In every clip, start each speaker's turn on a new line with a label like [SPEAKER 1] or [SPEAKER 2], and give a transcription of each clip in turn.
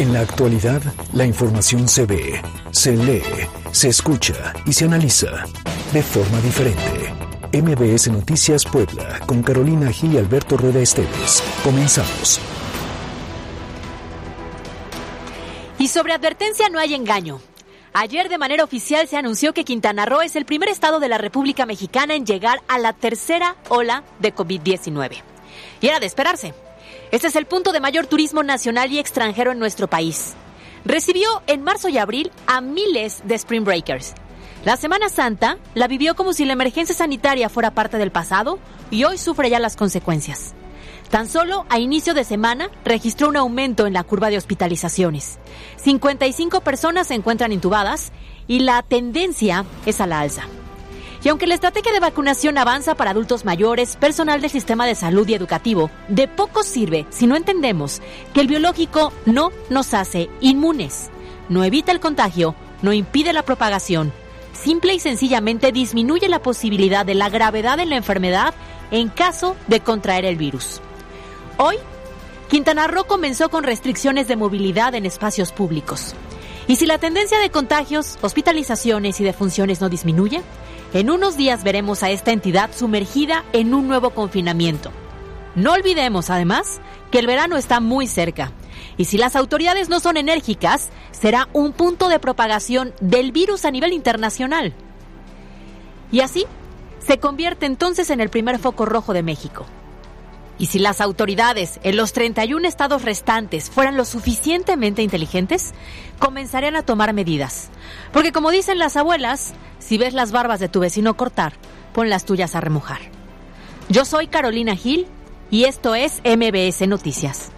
[SPEAKER 1] En la actualidad, la información se ve, se lee, se escucha y se analiza de forma diferente. MBS Noticias Puebla, con Carolina Gil y Alberto Rueda Esteves. Comenzamos.
[SPEAKER 2] Y sobre advertencia no hay engaño. Ayer de manera oficial se anunció que Quintana Roo es el primer estado de la República Mexicana en llegar a la tercera ola de COVID-19. Y era de esperarse. Este es el punto de mayor turismo nacional y extranjero en nuestro país. Recibió en marzo y abril a miles de Spring Breakers. La Semana Santa la vivió como si la emergencia sanitaria fuera parte del pasado y hoy sufre ya las consecuencias. Tan solo a inicio de semana registró un aumento en la curva de hospitalizaciones. 55 personas se encuentran intubadas y la tendencia es a la alza. Y aunque la estrategia de vacunación avanza para adultos mayores, personal del sistema de salud y educativo, de poco sirve si no entendemos que el biológico no nos hace inmunes, no evita el contagio, no impide la propagación, simple y sencillamente disminuye la posibilidad de la gravedad de la enfermedad en caso de contraer el virus. Hoy, Quintana Roo comenzó con restricciones de movilidad en espacios públicos. Y si la tendencia de contagios, hospitalizaciones y defunciones no disminuye, en unos días veremos a esta entidad sumergida en un nuevo confinamiento. No olvidemos, además, que el verano está muy cerca. Y si las autoridades no son enérgicas, será un punto de propagación del virus a nivel internacional. Y así, se convierte entonces en el primer foco rojo de México. Y si las autoridades en los 31 estados restantes fueran lo suficientemente inteligentes, comenzarían a tomar medidas. Porque como dicen las abuelas, si ves las barbas de tu vecino cortar, pon las tuyas a remojar. Yo soy Carolina Gil y esto es MBS Noticias.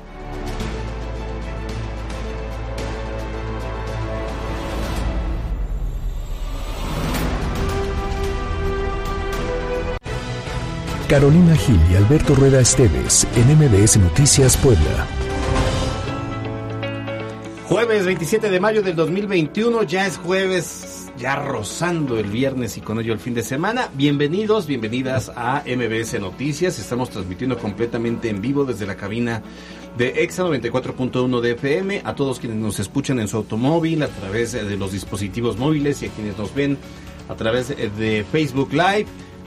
[SPEAKER 1] Carolina Gil y Alberto Rueda Esteves en MBS Noticias Puebla.
[SPEAKER 3] Jueves 27 de mayo del 2021, ya es jueves ya rozando el viernes y con ello el fin de semana. Bienvenidos, bienvenidas a MBS Noticias. Estamos transmitiendo completamente en vivo desde la cabina de EXA 94.1 de FM. A todos quienes nos escuchan en su automóvil, a través de los dispositivos móviles y a quienes nos ven a través de Facebook Live.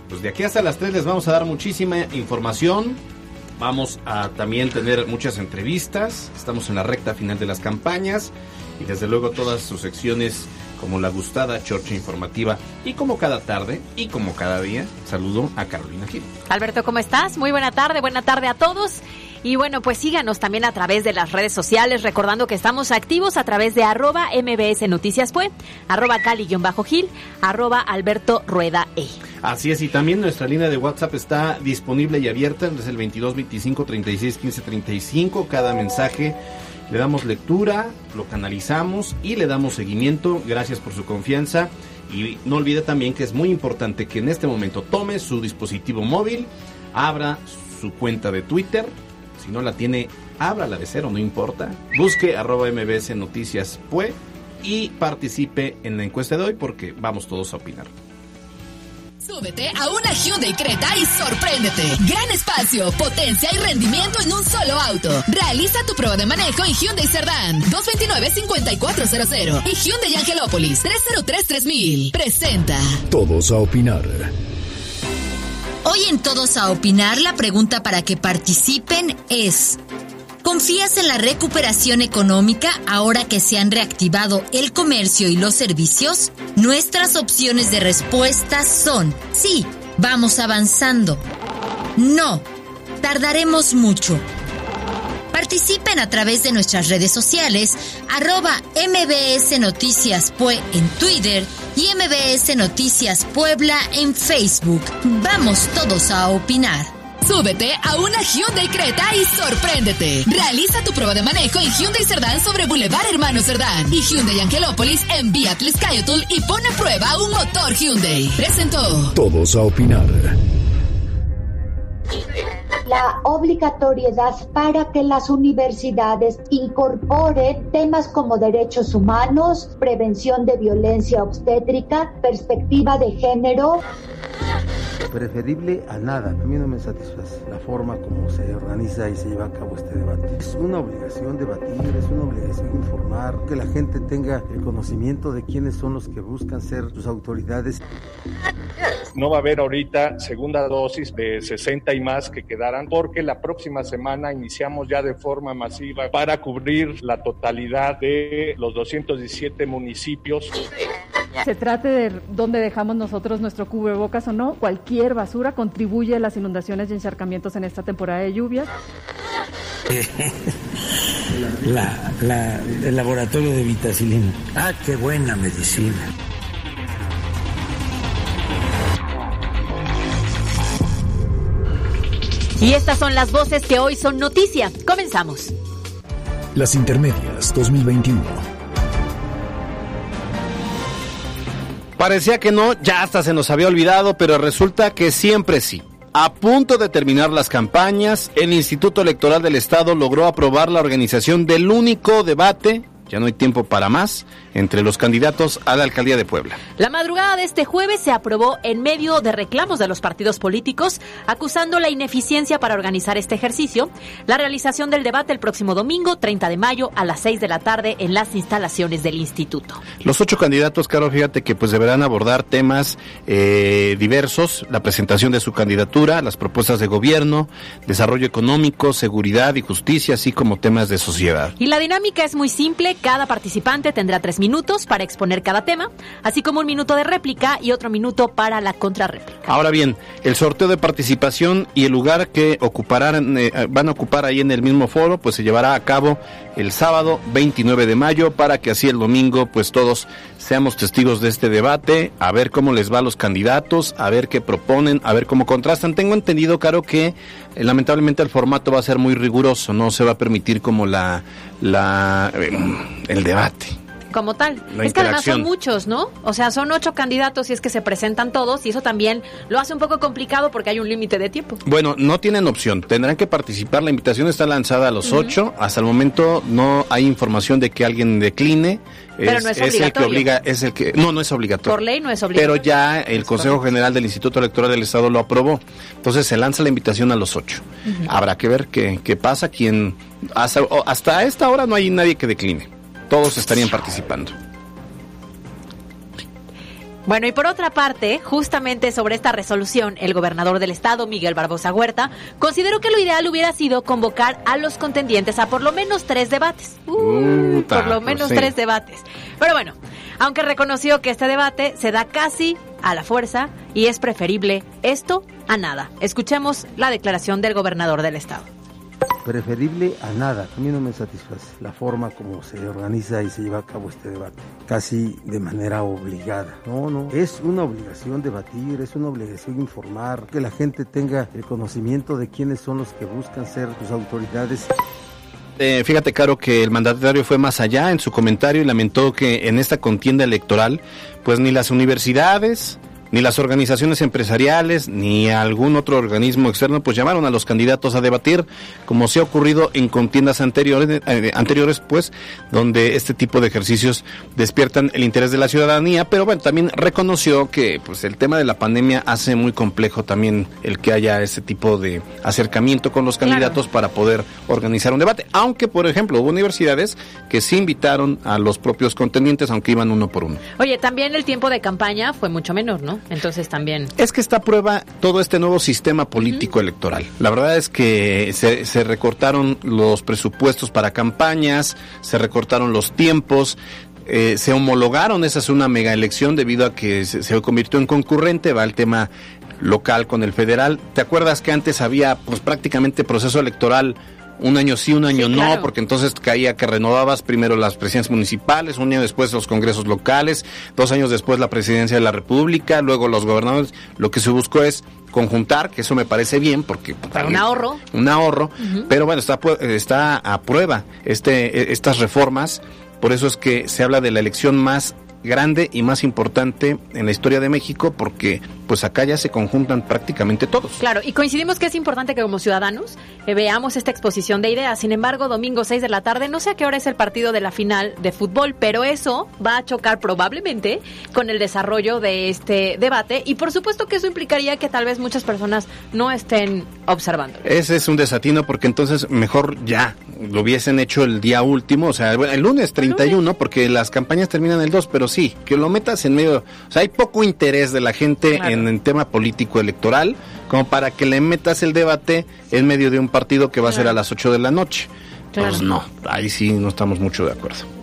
[SPEAKER 3] Pues de aquí hasta las 3 les vamos a dar muchísima información. Vamos a también tener muchas entrevistas. Estamos en la recta final de las campañas y desde luego todas sus secciones como la gustada chorcha informativa y como cada tarde y como cada día, saludo a Carolina Gil.
[SPEAKER 2] Alberto, ¿cómo estás? Muy buena tarde, buena tarde a todos. Y bueno, pues síganos también a través de las redes sociales, recordando que estamos activos a través de arroba mbs noticias arroba cali-gil, arroba alberto rueda e.
[SPEAKER 3] Así es, y también nuestra línea de WhatsApp está disponible y abierta, es el 22 25 36 15 35, cada mensaje le damos lectura, lo canalizamos y le damos seguimiento. Gracias por su confianza. Y no olvide también que es muy importante que en este momento tome su dispositivo móvil, abra su cuenta de Twitter. Si no la tiene, ábrala de cero, no importa. Busque arroba mbs noticias pues y participe en la encuesta de hoy porque vamos todos a opinar.
[SPEAKER 4] Súbete a una Hyundai Creta y sorpréndete. Gran espacio, potencia y rendimiento en un solo auto. Realiza tu prueba de manejo en Hyundai Cerdán 229-5400 y Hyundai Angelópolis 303-3000. Presenta.
[SPEAKER 1] Todos a opinar.
[SPEAKER 4] Hoy en Todos a opinar la pregunta para que participen es... ¿Confías en la recuperación económica ahora que se han reactivado el comercio y los servicios? Nuestras opciones de respuesta son sí, vamos avanzando. No, tardaremos mucho. Participen a través de nuestras redes sociales, arroba MBS Noticias Pue en Twitter y MBS Noticias Puebla en Facebook. Vamos todos a opinar. Súbete a una Hyundai Creta y sorpréndete. Realiza tu prueba de manejo en Hyundai Cerdán sobre Boulevard Hermano Cerdán y Hyundai Angelópolis en Beatriz Cayotul y pone a prueba un motor Hyundai. Presentó.
[SPEAKER 1] Todos a opinar.
[SPEAKER 5] La obligatoriedad para que las universidades incorporen temas como derechos humanos, prevención de violencia obstétrica, perspectiva de género
[SPEAKER 6] Preferible a nada. A mí no me satisface la forma como se organiza y se lleva a cabo este debate. Es una obligación debatir, es una obligación informar, que la gente tenga el conocimiento de quiénes son los que buscan ser sus autoridades.
[SPEAKER 7] No va a haber ahorita segunda dosis de 60 y más que quedarán porque la próxima semana iniciamos ya de forma masiva para cubrir la totalidad de los 217 municipios.
[SPEAKER 8] Se trate de dónde dejamos nosotros nuestro cubrebocas o no, cualquier basura contribuye a las inundaciones y encharcamientos en esta temporada de lluvias.
[SPEAKER 9] el laboratorio de vitacilina. Ah, qué buena medicina.
[SPEAKER 2] Y estas son las voces que hoy son noticia. Comenzamos.
[SPEAKER 1] Las Intermedias 2021.
[SPEAKER 3] Parecía que no, ya hasta se nos había olvidado, pero resulta que siempre sí. A punto de terminar las campañas, el Instituto Electoral del Estado logró aprobar la organización del único debate ya no hay tiempo para más entre los candidatos a la alcaldía de Puebla.
[SPEAKER 2] La madrugada de este jueves se aprobó en medio de reclamos de los partidos políticos acusando la ineficiencia para organizar este ejercicio, la realización del debate el próximo domingo 30 de mayo a las 6 de la tarde en las instalaciones del instituto.
[SPEAKER 3] Los ocho candidatos, Caro, fíjate que pues deberán abordar temas eh, diversos, la presentación de su candidatura, las propuestas de gobierno, desarrollo económico, seguridad y justicia, así como temas de sociedad.
[SPEAKER 2] Y la dinámica es muy simple cada participante tendrá tres minutos para exponer cada tema, así como un minuto de réplica y otro minuto para la contrarréplica.
[SPEAKER 3] Ahora bien, el sorteo de participación y el lugar que ocuparán, eh, van a ocupar ahí en el mismo foro, pues se llevará a cabo el sábado 29 de mayo para que así el domingo pues todos seamos testigos de este debate, a ver cómo les va a los candidatos, a ver qué proponen, a ver cómo contrastan. Tengo entendido, Caro, que eh, lamentablemente el formato va a ser muy riguroso, no se va a permitir como la, la eh, el debate
[SPEAKER 2] como tal. es que además son muchos, ¿no? O sea, son ocho candidatos y es que se presentan todos y eso también lo hace un poco complicado porque hay un límite de tiempo.
[SPEAKER 3] Bueno, no tienen opción, tendrán que participar. La invitación está lanzada a los ocho. Hasta el momento no hay información de que alguien decline.
[SPEAKER 2] Pero no es, es
[SPEAKER 3] el que obliga, es el que no, no es obligatorio.
[SPEAKER 2] Por ley no es obligatorio.
[SPEAKER 3] Pero ya el Consejo General del Instituto Electoral del Estado lo aprobó. Entonces se lanza la invitación a los ocho. Habrá que ver qué, qué pasa. Quien hasta, hasta esta hora no hay nadie que decline todos estarían participando.
[SPEAKER 2] Bueno, y por otra parte, justamente sobre esta resolución, el gobernador del estado, Miguel Barbosa Huerta, consideró que lo ideal hubiera sido convocar a los contendientes a por lo menos tres debates. Uh, por lo menos tres debates. Pero bueno, aunque reconoció que este debate se da casi a la fuerza y es preferible esto a nada. Escuchemos la declaración del gobernador del estado
[SPEAKER 6] preferible a nada. A mí no me satisface la forma como se organiza y se lleva a cabo este debate, casi de manera obligada. No, no, es una obligación debatir, es una obligación informar, que la gente tenga el conocimiento de quiénes son los que buscan ser sus autoridades.
[SPEAKER 3] Eh, fíjate, Caro, que el mandatario fue más allá en su comentario y lamentó que en esta contienda electoral, pues ni las universidades, ni las organizaciones empresariales ni algún otro organismo externo pues llamaron a los candidatos a debatir como se ha ocurrido en contiendas anteriores eh, anteriores pues donde este tipo de ejercicios despiertan el interés de la ciudadanía. Pero bueno también reconoció que pues el tema de la pandemia hace muy complejo también el que haya ese tipo de acercamiento con los candidatos para poder organizar un debate. Aunque por ejemplo hubo universidades que sí invitaron a los propios contendientes aunque iban uno por uno.
[SPEAKER 2] Oye también el tiempo de campaña fue mucho menor no entonces también.
[SPEAKER 3] Es que está a prueba todo este nuevo sistema político electoral. La verdad es que se, recortaron los presupuestos para campañas, se recortaron los tiempos. Eh, se homologaron, esa es una mega elección debido a que se, se convirtió en concurrente, va el tema local con el federal. ¿Te acuerdas que antes había pues prácticamente proceso electoral un año sí, un año no, porque entonces caía que renovabas primero las presidencias municipales, un año después los congresos locales, dos años después la presidencia de la República, luego los gobernadores. Lo que se buscó es conjuntar, que eso me parece bien, porque...
[SPEAKER 2] Para un ahorro.
[SPEAKER 3] Un ahorro, pero bueno, está, está a prueba este, e, estas reformas, por eso es que se habla de la elección más grande y más importante en la historia de México porque pues acá ya se conjuntan prácticamente todos.
[SPEAKER 2] Claro, y coincidimos que es importante que como ciudadanos eh, veamos esta exposición de ideas. Sin embargo, domingo 6 de la tarde, no sé a qué hora es el partido de la final de fútbol, pero eso va a chocar probablemente con el desarrollo de este debate y por supuesto que eso implicaría que tal vez muchas personas no estén observando.
[SPEAKER 3] Ese es un desatino porque entonces mejor ya lo hubiesen hecho el día último, o sea, el lunes 31, porque las campañas terminan el 2, pero sí, que lo metas en medio, o sea, hay poco interés de la gente en el tema político electoral como para que le metas el debate en medio de un partido que va a ser a las 8 de la noche. Pues no, ahí sí no estamos mucho de acuerdo.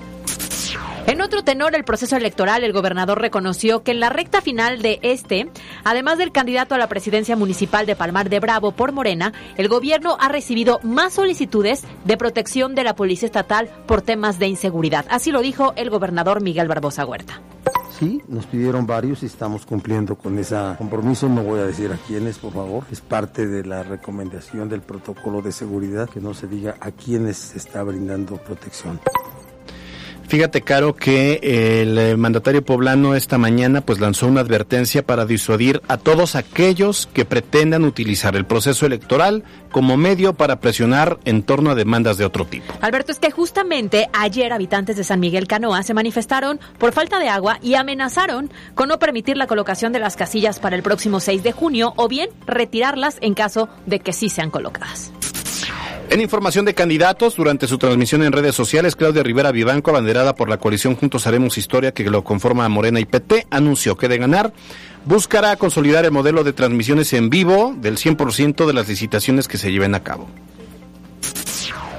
[SPEAKER 2] En otro tenor, el proceso electoral, el gobernador reconoció que en la recta final de este, además del candidato a la presidencia municipal de Palmar de Bravo por Morena, el gobierno ha recibido más solicitudes de protección de la Policía Estatal por temas de inseguridad. Así lo dijo el gobernador Miguel Barbosa Huerta.
[SPEAKER 6] Sí, nos pidieron varios y estamos cumpliendo con ese compromiso. No voy a decir a quiénes, por favor. Es parte de la recomendación del protocolo de seguridad que no se diga a quiénes se está brindando protección.
[SPEAKER 3] Fíjate, Caro, que el eh, mandatario poblano esta mañana pues lanzó una advertencia para disuadir a todos aquellos que pretendan utilizar el proceso electoral como medio para presionar en torno a demandas de otro tipo.
[SPEAKER 2] Alberto, es que justamente ayer habitantes de San Miguel Canoa se manifestaron por falta de agua y amenazaron con no permitir la colocación de las casillas para el próximo 6 de junio o bien retirarlas en caso de que sí sean colocadas.
[SPEAKER 3] En información de candidatos, durante su transmisión en redes sociales, Claudia Rivera Vivanco, abanderada por la coalición Juntos Haremos Historia, que lo conforma Morena y PT, anunció que de ganar buscará consolidar el modelo de transmisiones en vivo del 100% de las licitaciones que se lleven a cabo.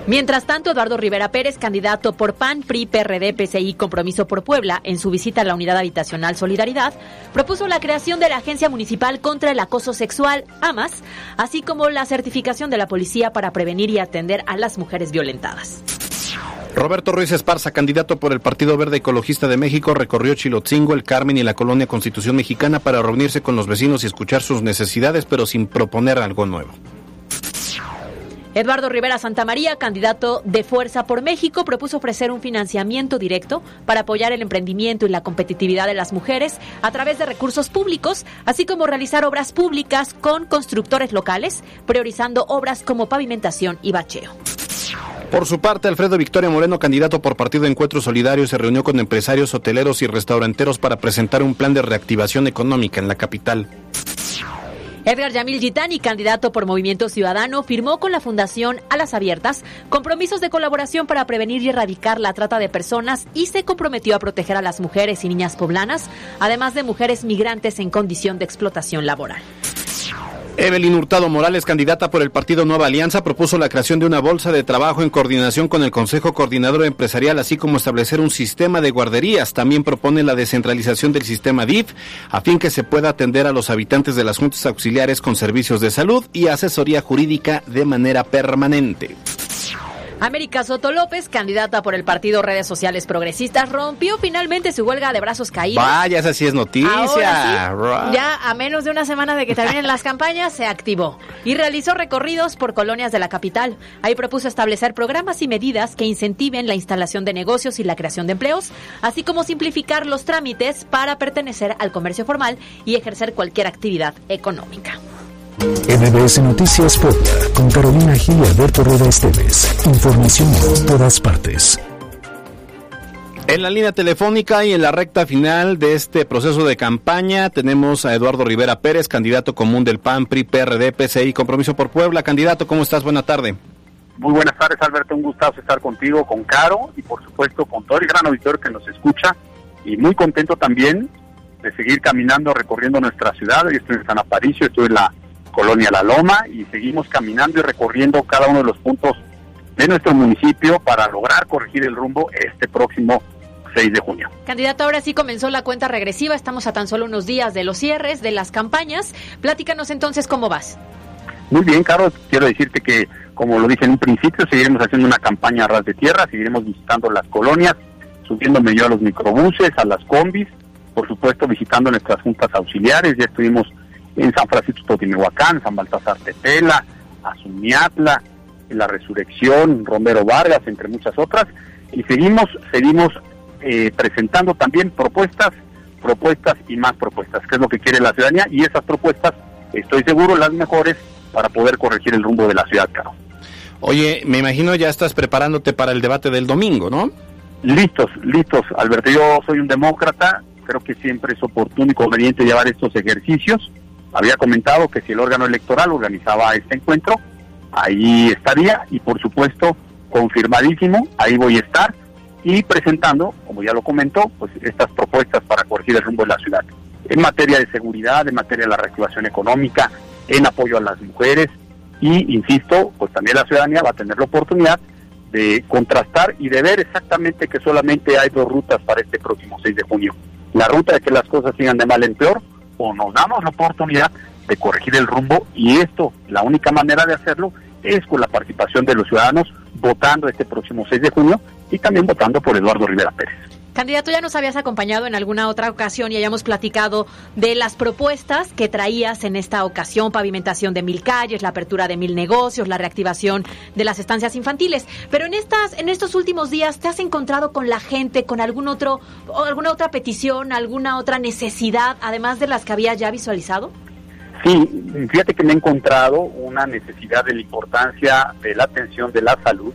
[SPEAKER 2] Mientras tanto, Eduardo Rivera Pérez, candidato por PAN, PRI, PRD, PCI, Compromiso por Puebla, en su visita a la Unidad Habitacional Solidaridad, propuso la creación de la Agencia Municipal contra el Acoso Sexual, AMAS, así como la certificación de la policía para prevenir y atender a las mujeres violentadas.
[SPEAKER 3] Roberto Ruiz Esparza, candidato por el Partido Verde Ecologista de México, recorrió Chilotzingo, el Carmen y la colonia Constitución Mexicana para reunirse con los vecinos y escuchar sus necesidades, pero sin proponer algo nuevo.
[SPEAKER 2] Eduardo Rivera Santamaría, candidato de Fuerza por México, propuso ofrecer un financiamiento directo para apoyar el emprendimiento y la competitividad de las mujeres a través de recursos públicos, así como realizar obras públicas con constructores locales, priorizando obras como pavimentación y bacheo.
[SPEAKER 3] Por su parte, Alfredo Victoria Moreno, candidato por Partido Encuentro Solidario, se reunió con empresarios hoteleros y restauranteros para presentar un plan de reactivación económica en la capital.
[SPEAKER 2] Edgar Yamil Gitani, candidato por Movimiento Ciudadano, firmó con la Fundación Alas Abiertas compromisos de colaboración para prevenir y erradicar la trata de personas y se comprometió a proteger a las mujeres y niñas poblanas, además de mujeres migrantes en condición de explotación laboral.
[SPEAKER 3] Evelyn Hurtado Morales, candidata por el partido Nueva Alianza, propuso la creación de una bolsa de trabajo en coordinación con el Consejo Coordinador Empresarial, así como establecer un sistema de guarderías. También propone la descentralización del sistema DIF, a fin que se pueda atender a los habitantes de las juntas auxiliares con servicios de salud y asesoría jurídica de manera permanente.
[SPEAKER 2] América Soto López, candidata por el partido Redes Sociales Progresistas, rompió finalmente su huelga de brazos caídos.
[SPEAKER 3] Vaya, esa sí es noticia.
[SPEAKER 2] ya a menos de una semana de que terminen las campañas, se activó y realizó recorridos por colonias de la capital. Ahí propuso establecer programas y medidas que incentiven la instalación de negocios y la creación de empleos, así como simplificar los trámites para pertenecer al comercio formal y ejercer cualquier actividad económica.
[SPEAKER 1] MBS Noticias Puebla, con Carolina Gil y Alberto Rueda Esteves. Información en todas partes.
[SPEAKER 3] En la línea telefónica y en la recta final de este proceso de campaña tenemos a Eduardo Rivera Pérez, candidato común del PAN, PRI, PRD, PCI, Compromiso por Puebla. Candidato, ¿cómo estás? Buena tarde.
[SPEAKER 10] Muy buenas tardes, Alberto. Un gustazo estar contigo, con Caro y por supuesto con todo el gran auditorio que nos escucha. Y muy contento también de seguir caminando, recorriendo nuestra ciudad. Yo estoy en San Aparicio, estoy en la Colonia La Loma y seguimos caminando y recorriendo cada uno de los puntos de nuestro municipio para lograr corregir el rumbo este próximo 6 de junio.
[SPEAKER 2] Candidato, ahora sí comenzó la cuenta regresiva, estamos a tan solo unos días de los cierres, de las campañas. Platícanos entonces cómo vas.
[SPEAKER 10] Muy bien, Carlos, quiero decirte que, como lo dije en un principio, seguiremos haciendo una campaña a ras de tierra, seguiremos visitando las colonias, subiéndome yo a los microbuses, a las combis, por supuesto visitando nuestras juntas auxiliares, ya estuvimos en San Francisco Totimehuacán, San Baltasar Tetela, Azumiatla, La Resurrección, Romero Vargas, entre muchas otras, y seguimos, seguimos eh, presentando también propuestas, propuestas y más propuestas, que es lo que quiere la ciudadanía y esas propuestas, estoy seguro, las mejores para poder corregir el rumbo de la ciudad, Caro.
[SPEAKER 3] Oye, me imagino ya estás preparándote para el debate del domingo, ¿no?
[SPEAKER 10] Listos, listos, Alberto. Yo soy un demócrata, creo que siempre es oportuno y conveniente llevar estos ejercicios. Había comentado que si el órgano electoral organizaba este encuentro, ahí estaría y por supuesto confirmadísimo, ahí voy a estar y presentando, como ya lo comentó, pues estas propuestas para corregir el rumbo de la ciudad. En materia de seguridad, en materia de la reactivación económica, en apoyo a las mujeres, y, insisto, pues también la ciudadanía va a tener la oportunidad de contrastar y de ver exactamente que solamente hay dos rutas para este próximo 6 de junio. La ruta de que las cosas sigan de mal en peor o nos damos la oportunidad de corregir el rumbo y esto, la única manera de hacerlo es con la participación de los ciudadanos votando este próximo 6 de junio y también votando por Eduardo Rivera Pérez.
[SPEAKER 2] Candidato, ya nos habías acompañado en alguna otra ocasión y hayamos platicado de las propuestas que traías en esta ocasión, pavimentación de mil calles, la apertura de mil negocios, la reactivación de las estancias infantiles. Pero en estas, en estos últimos días, ¿te has encontrado con la gente, con algún otro, alguna otra petición, alguna otra necesidad, además de las que había ya visualizado?
[SPEAKER 10] Sí, fíjate que me he encontrado una necesidad de la importancia de la atención de la salud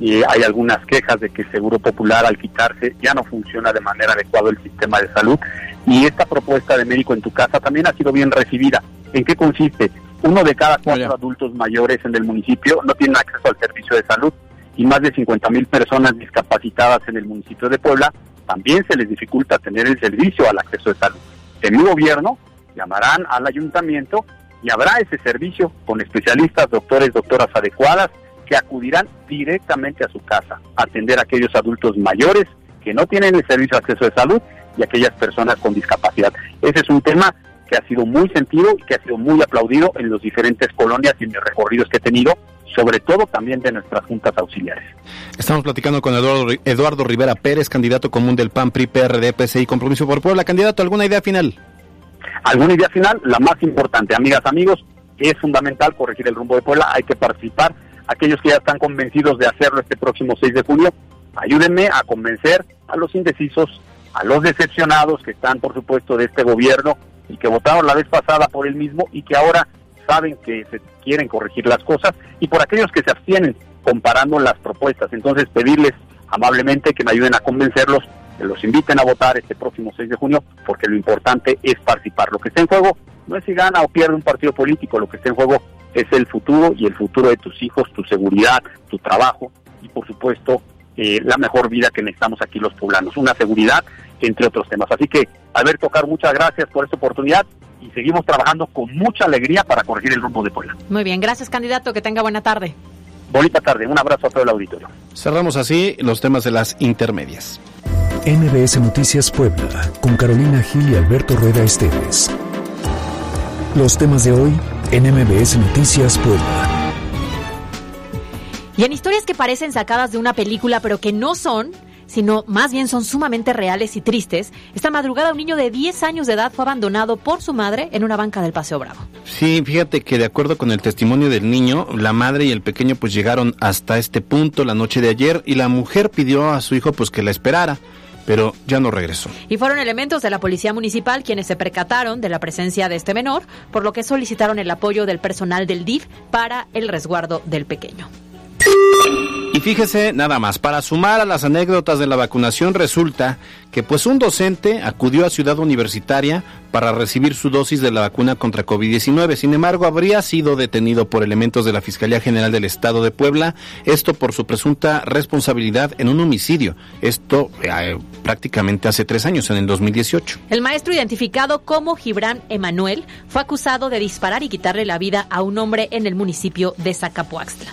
[SPEAKER 10] y hay algunas quejas de que el Seguro Popular al quitarse ya no funciona de manera adecuada el sistema de salud y esta propuesta de médico en tu casa también ha sido bien recibida. ¿En qué consiste? Uno de cada cuatro adultos mayores en el municipio no tiene acceso al servicio de salud y más de 50 mil personas discapacitadas en el municipio de Puebla también se les dificulta tener el servicio al acceso de salud. En mi gobierno llamarán al ayuntamiento y habrá ese servicio con especialistas, doctores, doctoras adecuadas que acudirán directamente a su casa a atender a aquellos adultos mayores que no tienen el servicio de acceso de salud y aquellas personas con discapacidad. Ese es un tema que ha sido muy sentido y que ha sido muy aplaudido en los diferentes colonias y en los recorridos que he tenido, sobre todo también de nuestras juntas auxiliares.
[SPEAKER 3] Estamos platicando con Eduardo, Eduardo Rivera Pérez, candidato común del PAN, PRI, PRD, Compromiso por Puebla. Candidato, ¿alguna idea final?
[SPEAKER 10] ¿Alguna idea final? La más importante, amigas, amigos, es fundamental corregir el rumbo de Puebla, hay que participar aquellos que ya están convencidos de hacerlo este próximo 6 de junio, ayúdenme a convencer a los indecisos, a los decepcionados que están, por supuesto, de este gobierno y que votaron la vez pasada por el mismo y que ahora saben que se quieren corregir las cosas, y por aquellos que se abstienen comparando las propuestas. Entonces, pedirles amablemente que me ayuden a convencerlos, que los inviten a votar este próximo 6 de junio, porque lo importante es participar. Lo que está en juego no es si gana o pierde un partido político, lo que está en juego es el futuro y el futuro de tus hijos, tu seguridad, tu trabajo y por supuesto eh, la mejor vida que necesitamos aquí los poblanos, una seguridad entre otros temas. Así que, Alberto Car, muchas gracias por esta oportunidad y seguimos trabajando con mucha alegría para corregir el rumbo de Puebla.
[SPEAKER 2] Muy bien, gracias candidato, que tenga buena tarde.
[SPEAKER 10] Bonita tarde, un abrazo a todo el auditorio.
[SPEAKER 3] Cerramos así los temas de las intermedias.
[SPEAKER 1] NBS Noticias Puebla, con Carolina Gil y Alberto Rueda Esteves. Los temas de hoy en MBS Noticias Puebla.
[SPEAKER 2] Y en historias que parecen sacadas de una película pero que no son, sino más bien son sumamente reales y tristes, esta madrugada un niño de 10 años de edad fue abandonado por su madre en una banca del Paseo Bravo.
[SPEAKER 3] Sí, fíjate que de acuerdo con el testimonio del niño, la madre y el pequeño pues llegaron hasta este punto la noche de ayer y la mujer pidió a su hijo pues que la esperara pero ya no regresó.
[SPEAKER 2] Y fueron elementos de la Policía Municipal quienes se percataron de la presencia de este menor, por lo que solicitaron el apoyo del personal del DIF para el resguardo del pequeño.
[SPEAKER 3] Y fíjese nada más, para sumar a las anécdotas de la vacunación resulta que pues un docente acudió a Ciudad Universitaria para recibir su dosis de la vacuna contra COVID-19. Sin embargo, habría sido detenido por elementos de la Fiscalía General del Estado de Puebla, esto por su presunta responsabilidad en un homicidio. Esto eh, prácticamente hace tres años, en el 2018.
[SPEAKER 2] El maestro identificado como Gibran Emanuel fue acusado de disparar y quitarle la vida a un hombre en el municipio de Zacapuaxtla.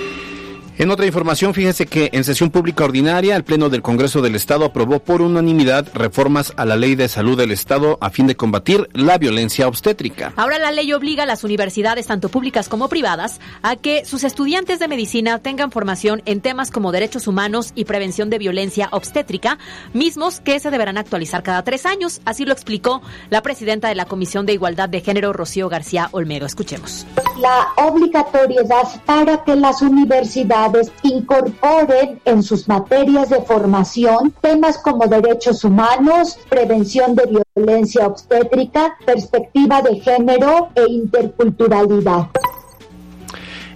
[SPEAKER 3] En otra información, fíjese que en sesión pública ordinaria, el Pleno del Congreso del Estado aprobó por unanimidad reformas a la Ley de Salud del Estado a fin de combatir la violencia obstétrica.
[SPEAKER 2] Ahora la ley obliga a las universidades, tanto públicas como privadas, a que sus estudiantes de medicina tengan formación en temas como derechos humanos y prevención de violencia obstétrica, mismos que se deberán actualizar cada tres años. Así lo explicó la presidenta de la Comisión de Igualdad de Género, Rocío García Olmedo. Escuchemos.
[SPEAKER 5] La obligatoriedad para que las universidades incorporen en sus materias de formación temas como derechos humanos, prevención de violencia obstétrica, perspectiva de género e interculturalidad.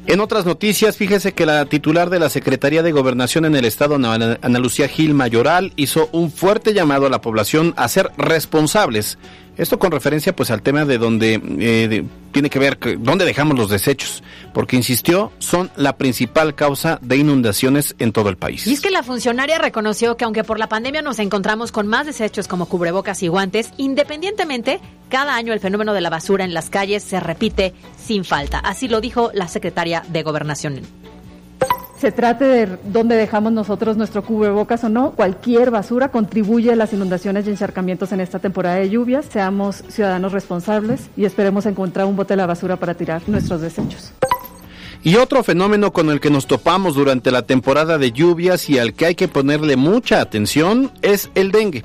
[SPEAKER 3] En otras noticias, fíjese que la titular de la Secretaría de Gobernación en el Estado, Ana Lucía Gil Mayoral, hizo un fuerte llamado a la población a ser responsables esto con referencia pues al tema de donde eh, tiene que ver dónde dejamos los desechos, porque insistió son la principal causa de inundaciones en todo el país.
[SPEAKER 2] Y es que la funcionaria reconoció que aunque por la pandemia nos encontramos con más desechos como cubrebocas y guantes, independientemente, cada año el fenómeno de la basura en las calles se repite sin falta. Así lo dijo la secretaria de Gobernación
[SPEAKER 8] se trate de dónde dejamos nosotros nuestro cubrebocas o no, cualquier basura contribuye a las inundaciones y encharcamientos en esta temporada de lluvias. Seamos ciudadanos responsables y esperemos encontrar un bote de la basura para tirar nuestros desechos.
[SPEAKER 3] Y otro fenómeno con el que nos topamos durante la temporada de lluvias y al que hay que ponerle mucha atención es el dengue.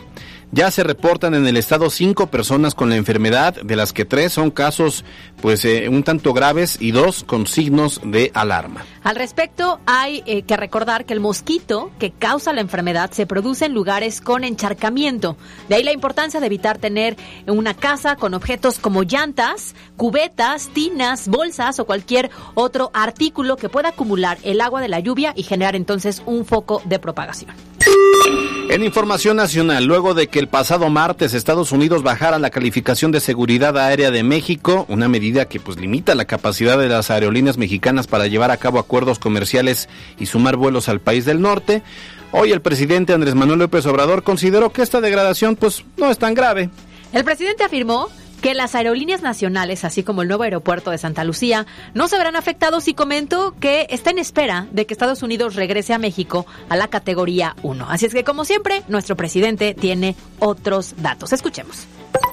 [SPEAKER 3] Ya se reportan en el estado cinco personas con la enfermedad, de las que tres son casos pues eh, un tanto graves y dos con signos de alarma.
[SPEAKER 2] Al respecto, hay eh, que recordar que el mosquito que causa la enfermedad se produce en lugares con encharcamiento. De ahí la importancia de evitar tener una casa con objetos como llantas, cubetas, tinas, bolsas o cualquier otro artículo que pueda acumular el agua de la lluvia y generar entonces un foco de propagación.
[SPEAKER 3] En información nacional, luego de que el pasado martes Estados Unidos bajara la calificación de seguridad aérea de México, una medida que pues limita la capacidad de las aerolíneas mexicanas para llevar a cabo acuerdos comerciales y sumar vuelos al país del norte, hoy el presidente Andrés Manuel López Obrador consideró que esta degradación pues no es tan grave.
[SPEAKER 2] El presidente afirmó que las aerolíneas nacionales, así como el nuevo aeropuerto de Santa Lucía, no se verán afectados y comentó que está en espera de que Estados Unidos regrese a México a la categoría 1. Así es que, como siempre, nuestro presidente tiene otros datos. Escuchemos.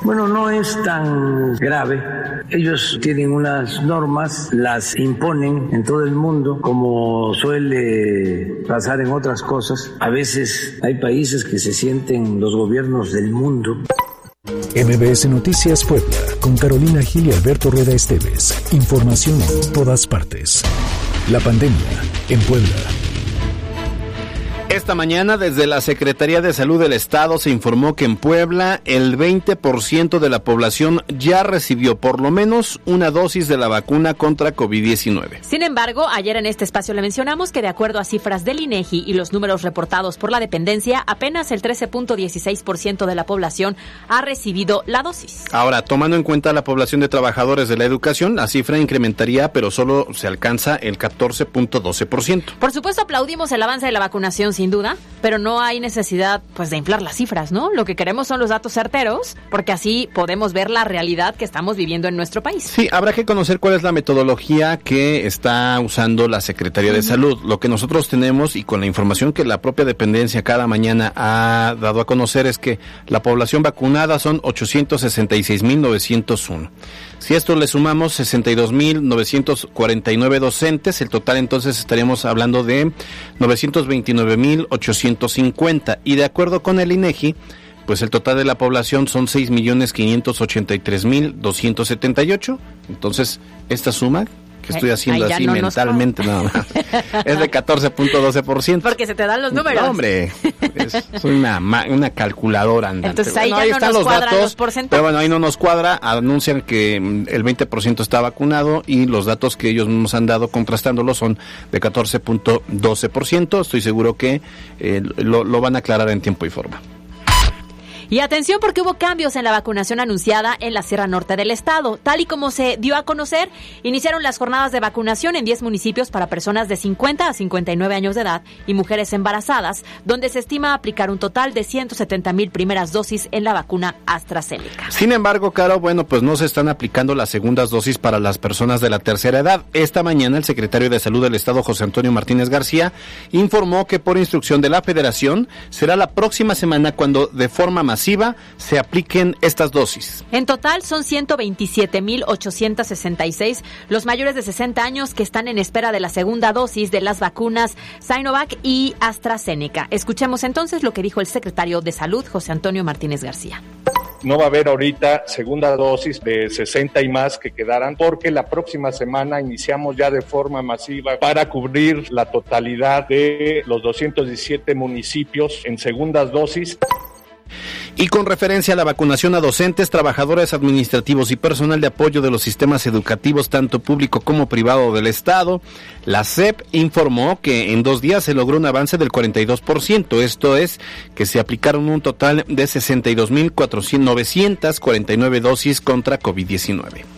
[SPEAKER 9] Bueno, no es tan grave. Ellos tienen unas normas, las imponen en todo el mundo, como suele pasar en otras cosas. A veces hay países que se sienten los gobiernos del mundo.
[SPEAKER 1] MBS Noticias Puebla, con Carolina Gil y Alberto Rueda Esteves. Información en todas partes. La pandemia en Puebla.
[SPEAKER 3] Esta mañana desde la Secretaría de Salud del Estado se informó que en Puebla el 20% de la población ya recibió por lo menos una dosis de la vacuna contra COVID-19.
[SPEAKER 2] Sin embargo, ayer en este espacio le mencionamos que de acuerdo a cifras del INEGI y los números reportados por la dependencia, apenas el 13.16% de la población ha recibido la dosis.
[SPEAKER 3] Ahora, tomando en cuenta la población de trabajadores de la educación, la cifra incrementaría, pero solo se alcanza el 14.12%.
[SPEAKER 2] Por supuesto, aplaudimos el avance de la vacunación sin duda, pero no hay necesidad pues de inflar las cifras, ¿no? Lo que queremos son los datos certeros, porque así podemos ver la realidad que estamos viviendo en nuestro país.
[SPEAKER 3] Sí, habrá que conocer cuál es la metodología que está usando la Secretaría de Salud. Lo que nosotros tenemos y con la información que la propia dependencia cada mañana ha dado a conocer es que la población vacunada son 866.901. Si esto le sumamos 62.949 docentes, el total entonces estaríamos hablando de 929.850 y de acuerdo con el INEGI, pues el total de la población son 6.583.278. Entonces, esta suma que estoy haciendo así mentalmente nada más. Es de 14.12%.
[SPEAKER 2] Porque se te dan los números.
[SPEAKER 3] hombre, es una, una calculadora andante.
[SPEAKER 2] Entonces ahí ya no nos cuadran los porcentajes.
[SPEAKER 3] Pero bueno, ahí no nos cuadra. Anuncian que mm, el 20% está vacunado y los datos que ellos nos han dado contrastándolo son de 14.12%. Estoy seguro que eh, lo, lo van a aclarar en tiempo y forma.
[SPEAKER 2] Y atención porque hubo cambios en la vacunación anunciada en la Sierra Norte del Estado. Tal y como se dio a conocer, iniciaron las jornadas de vacunación en 10 municipios para personas de 50 a 59 años de edad y mujeres embarazadas, donde se estima aplicar un total de 170 mil primeras dosis en la vacuna AstraZeneca.
[SPEAKER 3] Sin embargo, Caro, bueno, pues no se están aplicando las segundas dosis para las personas de la tercera edad. Esta mañana el secretario de Salud del Estado, José Antonio Martínez García, informó que por instrucción de la Federación será la próxima semana cuando de forma más se apliquen estas dosis.
[SPEAKER 2] En total son 127.866 los mayores de 60 años que están en espera de la segunda dosis de las vacunas Sinovac y AstraZeneca. Escuchemos entonces lo que dijo el secretario de Salud, José Antonio Martínez García.
[SPEAKER 7] no va a haber ahorita segunda dosis de 60 y más que quedaran porque la próxima semana iniciamos ya de forma masiva para cubrir la totalidad de los 217 municipios en segundas dosis.
[SPEAKER 3] Y con referencia a la vacunación a docentes, trabajadores administrativos y personal de apoyo de los sistemas educativos, tanto público como privado del Estado, la SEP informó que en dos días se logró un avance del 42%. Esto es que se aplicaron un total de 62.949 dosis contra COVID-19.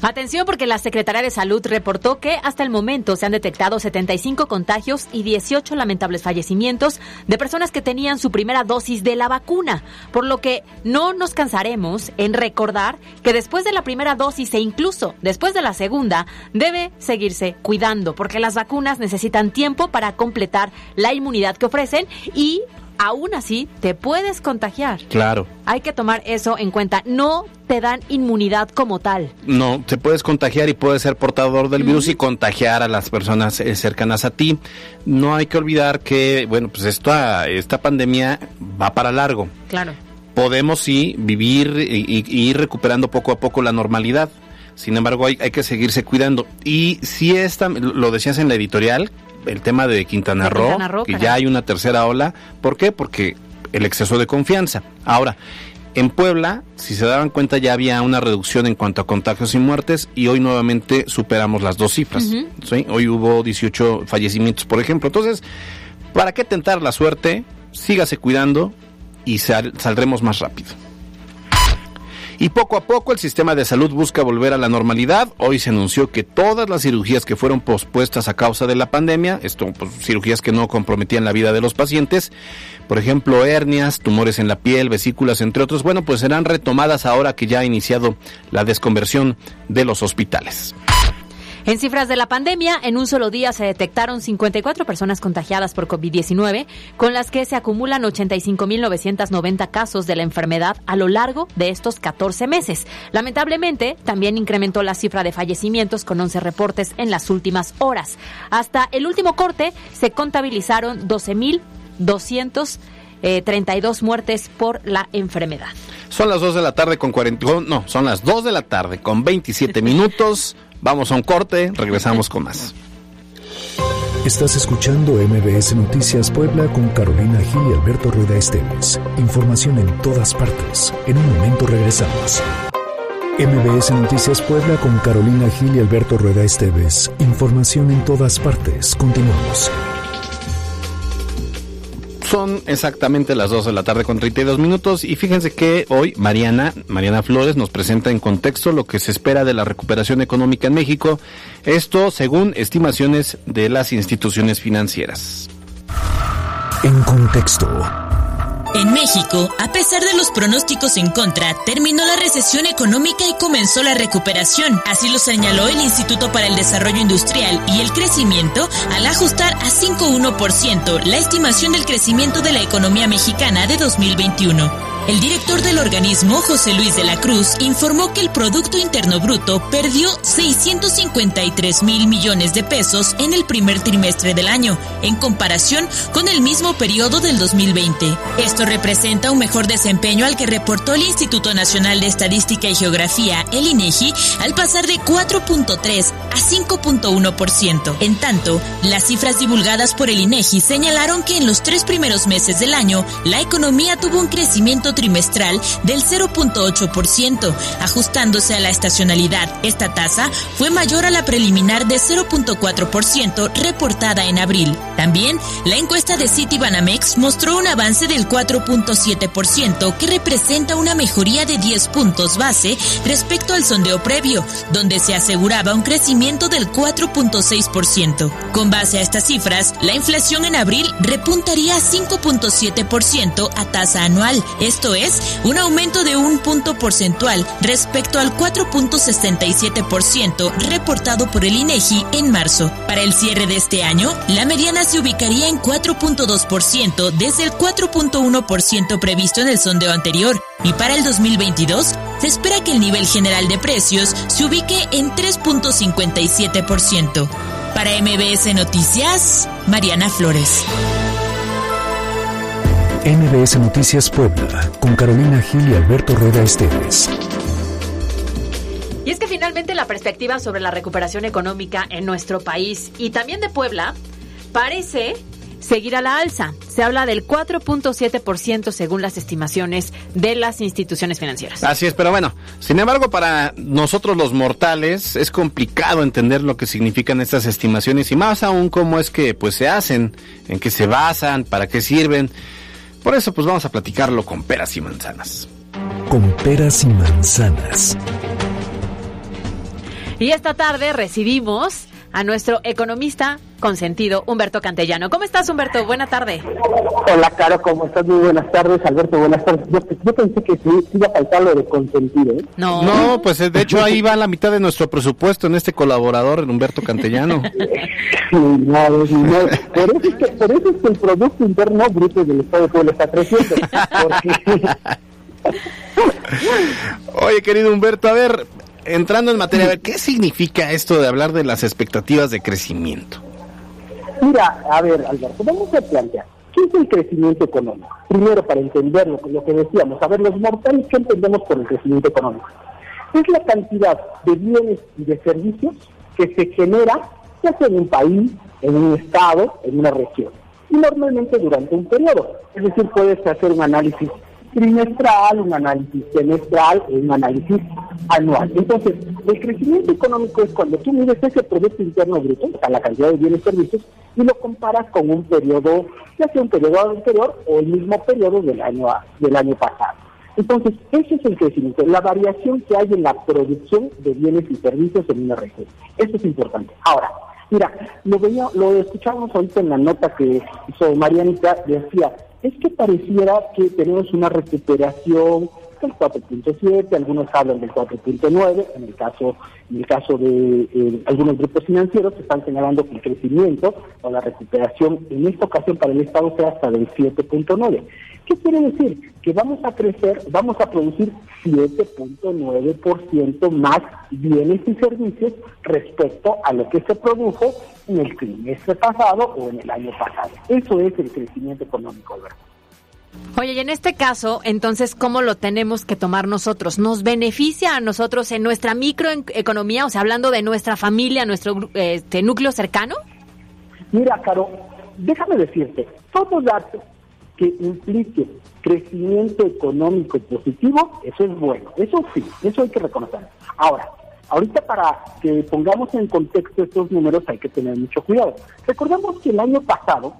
[SPEAKER 2] Atención porque la Secretaría de Salud reportó que hasta el momento se han detectado 75 contagios y 18 lamentables fallecimientos de personas que tenían su primera dosis de la vacuna, por lo que no nos cansaremos en recordar que después de la primera dosis e incluso después de la segunda debe seguirse cuidando porque las vacunas necesitan tiempo para completar la inmunidad que ofrecen y aún así te puedes contagiar.
[SPEAKER 3] Claro.
[SPEAKER 2] Hay que tomar eso en cuenta. No te dan inmunidad como tal.
[SPEAKER 3] No, te puedes contagiar y puedes ser portador del virus y contagiar a las personas eh, cercanas a ti. No hay que olvidar que, bueno, pues esta, esta pandemia va para largo.
[SPEAKER 2] Claro.
[SPEAKER 3] Podemos sí vivir y, y ir recuperando poco a poco la normalidad. Sin embargo, hay, hay que seguirse cuidando. Y si esta, lo decías en la editorial, el tema de Quintana, Roo,
[SPEAKER 2] Quintana Roo,
[SPEAKER 3] que
[SPEAKER 2] caray.
[SPEAKER 3] ya hay una tercera ola. ¿Por qué? Porque el exceso de confianza. Ahora, en Puebla, si se daban cuenta, ya había una reducción en cuanto a contagios y muertes y hoy nuevamente superamos las dos cifras. Hoy hubo 18 fallecimientos, por ejemplo. Entonces, ¿para qué tentar la suerte? Sígase cuidando y sal- saldremos más rápido. Y poco a poco el sistema de salud busca volver a la normalidad. Hoy se anunció que todas las cirugías que fueron pospuestas a causa de la pandemia, esto pues, cirugías que no comprometían la vida de los pacientes, por ejemplo hernias, tumores en la piel, vesículas, entre otros, bueno, pues serán retomadas ahora que ya ha iniciado la desconversión de los hospitales.
[SPEAKER 2] En cifras de la pandemia, en un solo día se detectaron 54 personas contagiadas por COVID-19, con las que se acumulan 85.990 casos de la enfermedad a lo largo de estos 14 meses. Lamentablemente, también incrementó la cifra de fallecimientos con 11 reportes en las últimas horas. Hasta el último corte se contabilizaron 12.232 muertes por la enfermedad.
[SPEAKER 3] Son las 2 de la tarde con 40, con- no, son las 2 de la tarde con 27 minutos. Vamos a un corte, regresamos con más.
[SPEAKER 1] Estás escuchando MBS Noticias Puebla con Carolina Gil y Alberto Rueda Esteves. Información en todas partes. En un momento regresamos. MBS Noticias Puebla con Carolina Gil y Alberto Rueda Esteves. Información en todas partes. Continuamos.
[SPEAKER 3] Son exactamente las 2 de la tarde con 32 minutos y fíjense que hoy Mariana, Mariana Flores nos presenta en contexto lo que se espera de la recuperación económica en México, esto según estimaciones de las instituciones financieras.
[SPEAKER 1] En contexto.
[SPEAKER 11] En México, a pesar de los pronósticos en contra, terminó la recesión económica y comenzó la recuperación. Así lo señaló el Instituto para el Desarrollo Industrial y el Crecimiento al ajustar a 5,1% la estimación del crecimiento de la economía mexicana de 2021. El director del organismo, José Luis de la Cruz, informó que el Producto Interno Bruto perdió 653 mil millones de pesos en el primer trimestre del año, en comparación con el mismo periodo del 2020. Esto representa un mejor desempeño al que reportó el Instituto Nacional de Estadística y Geografía, el INEGI, al pasar de 4.3 a 5.1%. En tanto, las cifras divulgadas por el INEGI señalaron que en los tres primeros meses del año, la economía tuvo un crecimiento trimestral del 0.8%, ajustándose a la estacionalidad. Esta tasa fue mayor a la preliminar de 0.4% reportada en abril. También, la encuesta de Citibanamex mostró un avance del 4.7% que representa una mejoría de 10 puntos base respecto al sondeo previo, donde se aseguraba un crecimiento del 4.6%. Con base a estas cifras, la inflación en abril repuntaría a 5.7% a tasa anual, esto es, un aumento de un punto porcentual respecto al 4.67% reportado por el INEGI en marzo. Para el cierre de este año, la mediana se ubicaría en 4.2% desde el 4.1% previsto en el sondeo anterior. Y para el 2022, se espera que el nivel general de precios se ubique en 3.57%. Para MBS Noticias, Mariana Flores.
[SPEAKER 1] MBS Noticias Puebla, con Carolina Gil y Alberto Rueda Esteves.
[SPEAKER 2] Y es que finalmente la perspectiva sobre la recuperación económica en nuestro país y también de Puebla parece seguir a la alza. Se habla del 4.7% según las estimaciones de las instituciones financieras.
[SPEAKER 3] Así es, pero bueno, sin embargo, para nosotros los mortales es complicado entender lo que significan estas estimaciones y más aún cómo es que pues se hacen, en qué se basan, para qué sirven. Por eso pues vamos a platicarlo con peras y manzanas.
[SPEAKER 1] Con peras y manzanas.
[SPEAKER 2] Y esta tarde recibimos a nuestro economista consentido, Humberto Cantellano. ¿Cómo estás, Humberto? Buena tarde.
[SPEAKER 12] Hola, Caro, ¿cómo estás? Muy buenas tardes, Alberto, buenas tardes. Yo, pensé que sí, iba a faltar lo de consentido, ¿eh?
[SPEAKER 3] No. No, pues de hecho ahí va la mitad de nuestro presupuesto en este colaborador, en Humberto Cantellano.
[SPEAKER 12] sí, no, no, Por, eso es que, por eso es que el Producto Interno Bruto del Estado de Puebla está creciendo. Porque...
[SPEAKER 3] Oye, querido Humberto, a ver, entrando en materia, ¿qué significa esto de hablar de las expectativas de crecimiento?
[SPEAKER 12] Mira, a ver, Alberto, vamos a plantear. ¿Qué es el crecimiento económico? Primero, para entenderlo, lo que decíamos, a ver, los mortales, ¿qué entendemos por el crecimiento económico? Es la cantidad de bienes y de servicios que se genera, ya sea en un país, en un estado, en una región. Y normalmente durante un periodo. Es decir, puedes hacer un análisis trimestral, un análisis semestral o un análisis anual. Entonces, el crecimiento económico es cuando tú mides ese Producto Interno Bruto, o sea, la cantidad de bienes y servicios, y lo comparas con un periodo, ya sea un periodo anterior o el mismo periodo del año, del año pasado. Entonces, ese es el crecimiento, la variación que hay en la producción de bienes y servicios en una región. Eso es importante. Ahora, mira, lo, veía, lo escuchábamos ahorita en la nota que hizo Marianita, decía, es que pareciera que tenemos una recuperación del 4.7, algunos hablan del 4.9, en el caso en el caso de eh, algunos grupos financieros se están señalando que crecimiento o la recuperación en esta ocasión para el Estado sea hasta del 7.9. ¿Qué quiere decir? Que vamos a crecer, vamos a producir 7.9% más bienes y servicios respecto a lo que se produjo en el trimestre pasado o en el año pasado. Eso es el crecimiento económico, ¿verdad?
[SPEAKER 2] Oye, y en este caso, entonces, ¿cómo lo tenemos que tomar nosotros? ¿Nos beneficia a nosotros en nuestra microeconomía, o sea, hablando de nuestra familia, nuestro este, núcleo cercano?
[SPEAKER 12] Mira, Caro, déjame decirte, todo dato que implique crecimiento económico positivo, eso es bueno, eso sí, eso hay que reconocer. Ahora, ahorita para que pongamos en contexto estos números hay que tener mucho cuidado. Recordemos que el año pasado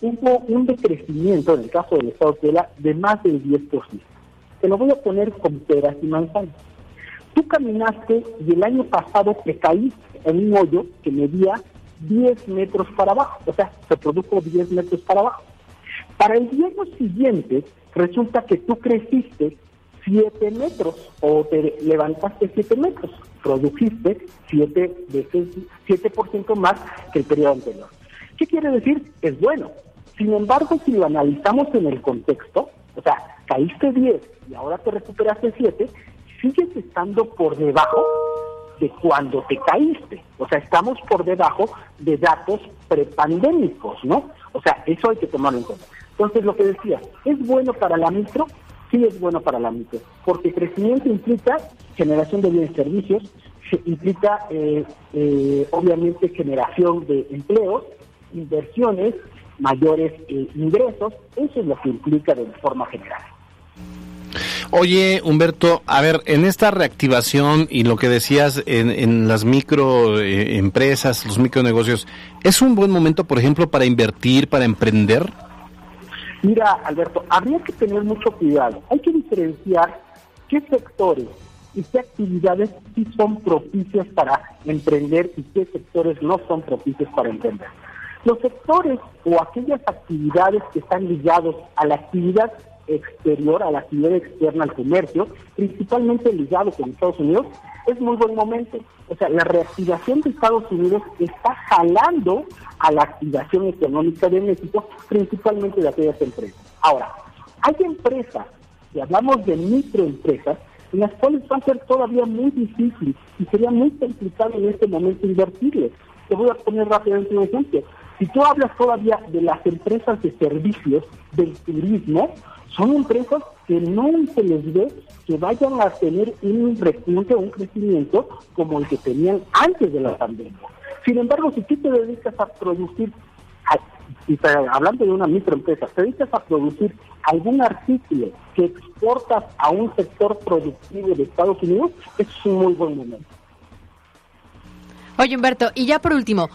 [SPEAKER 12] hubo un decrecimiento, en el caso del Estado de Puebla, de más del 10%. Te lo voy a poner con peras y manzanas. Tú caminaste y el año pasado te caíste en un hoyo que medía 10 metros para abajo, o sea, se produjo 10 metros para abajo. Para el año siguiente, resulta que tú creciste 7 metros o te levantaste 7 metros, produjiste 7 veces 7% más que el periodo anterior. ¿Qué quiere decir? Es bueno. Sin embargo, si lo analizamos en el contexto, o sea, caíste 10 y ahora te recuperaste 7, sigues estando por debajo de cuando te caíste. O sea, estamos por debajo de datos prepandémicos, ¿no? O sea, eso hay que tomarlo en cuenta. Entonces, lo que decía, ¿es bueno para la micro? Sí es bueno para la micro, porque crecimiento implica generación de bienes y servicios, implica eh, eh, obviamente generación de empleos, inversiones, mayores eh, ingresos, eso es lo que implica de forma general.
[SPEAKER 3] Oye, Humberto, a ver, en esta reactivación y lo que decías en, las microempresas, los micronegocios, ¿es un buen momento, por ejemplo, para invertir, para emprender?
[SPEAKER 12] Mira, Alberto, habría que tener mucho cuidado. Hay que diferenciar qué sectores y qué actividades sí son propicias para emprender y qué sectores no son propicios para emprender. Los sectores o aquellas actividades que están ligados a la actividad exterior, a la actividad externa al comercio, principalmente ligado con Estados Unidos, es muy buen momento. O sea, la reactivación de Estados Unidos está jalando a la activación económica de México, principalmente de aquellas empresas. Ahora, hay empresas, si hablamos de microempresas, en las cuales va a ser todavía muy difícil y sería muy complicado en este momento invertirles. Te voy a poner rápidamente un ejemplo Si tú hablas todavía de las empresas de servicios del turismo, son empresas que no se les ve que vayan a tener un repunte un crecimiento como el que tenían antes de la pandemia. Sin embargo, si tú te dedicas a producir, y hablando de una microempresa, te dedicas a producir algún artículo que exportas a un sector productivo de Estados Unidos, es un muy buen momento.
[SPEAKER 2] Oye, Humberto, y ya por último,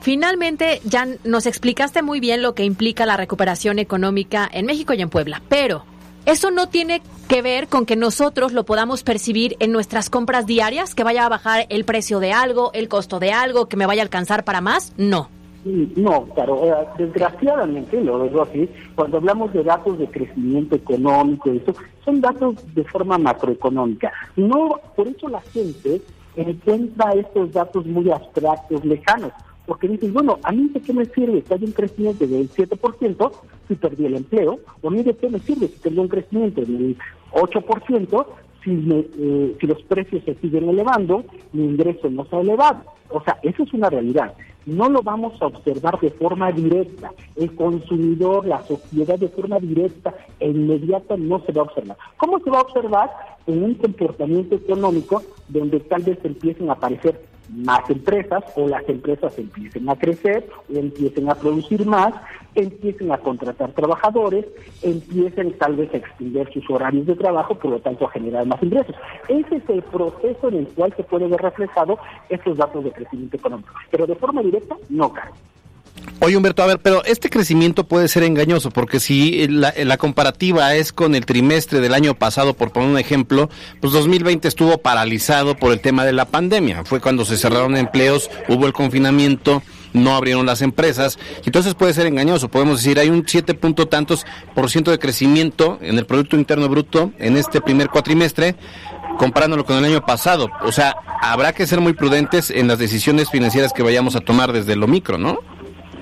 [SPEAKER 2] finalmente ya nos explicaste muy bien lo que implica la recuperación económica en México y en Puebla, pero eso no tiene que ver con que nosotros lo podamos percibir en nuestras compras diarias, que vaya a bajar el precio de algo, el costo de algo, que me vaya a alcanzar para más. No.
[SPEAKER 12] No, claro, eh, desgraciadamente, lo digo así, cuando hablamos de datos de crecimiento económico, eso, son datos de forma macroeconómica. No, por eso la gente encuentra estos datos muy abstractos, lejanos, porque dicen, bueno, a mí de qué me sirve que haya un crecimiento del 7% si perdí el empleo, o a mí de qué me sirve si tengo un crecimiento del 8% si, eh, si los precios se siguen elevando, mi ingreso no se ha elevado. O sea, eso es una realidad. No lo vamos a observar de forma directa. El consumidor, la sociedad de forma directa e inmediata no se va a observar. ¿Cómo se va a observar? En un comportamiento económico donde tal vez empiecen a aparecer más empresas o las empresas empiecen a crecer o empiecen a producir más, empiecen a contratar trabajadores, empiecen tal vez a extender sus horarios de trabajo, por lo tanto a generar más ingresos. Ese es el proceso en el cual se puede ver reflejado estos datos de crecimiento económico, pero de forma directa no cae.
[SPEAKER 3] Oye Humberto, a ver, pero este crecimiento puede ser engañoso porque si la, comparativa es con el trimestre del año pasado, por poner un ejemplo, pues 2020 estuvo paralizado por el tema de la pandemia. Fue cuando se cerraron empleos, hubo el confinamiento, no abrieron las empresas. Entonces puede ser engañoso. Podemos decir, hay un 7 punto tantos por ciento de crecimiento en el Producto Interno Bruto en este primer cuatrimestre, comparándolo con el año pasado. O sea, habrá que ser muy prudentes en las decisiones financieras que vayamos a tomar desde lo micro, ¿no?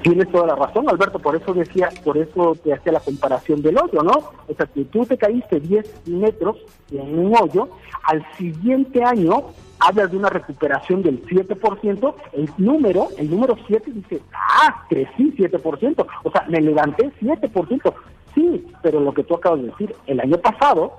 [SPEAKER 12] Tienes toda la razón, Alberto, por eso decía, por eso te hacía la comparación del hoyo, ¿no? O sea, que tú te caíste 10 metros en un hoyo, al siguiente año hablas de una recuperación del 7%, el número, el número 7 dice, ah, crecí 7%, o sea, me levanté 7%. Sí, pero lo que tú acabas de decir, el año pasado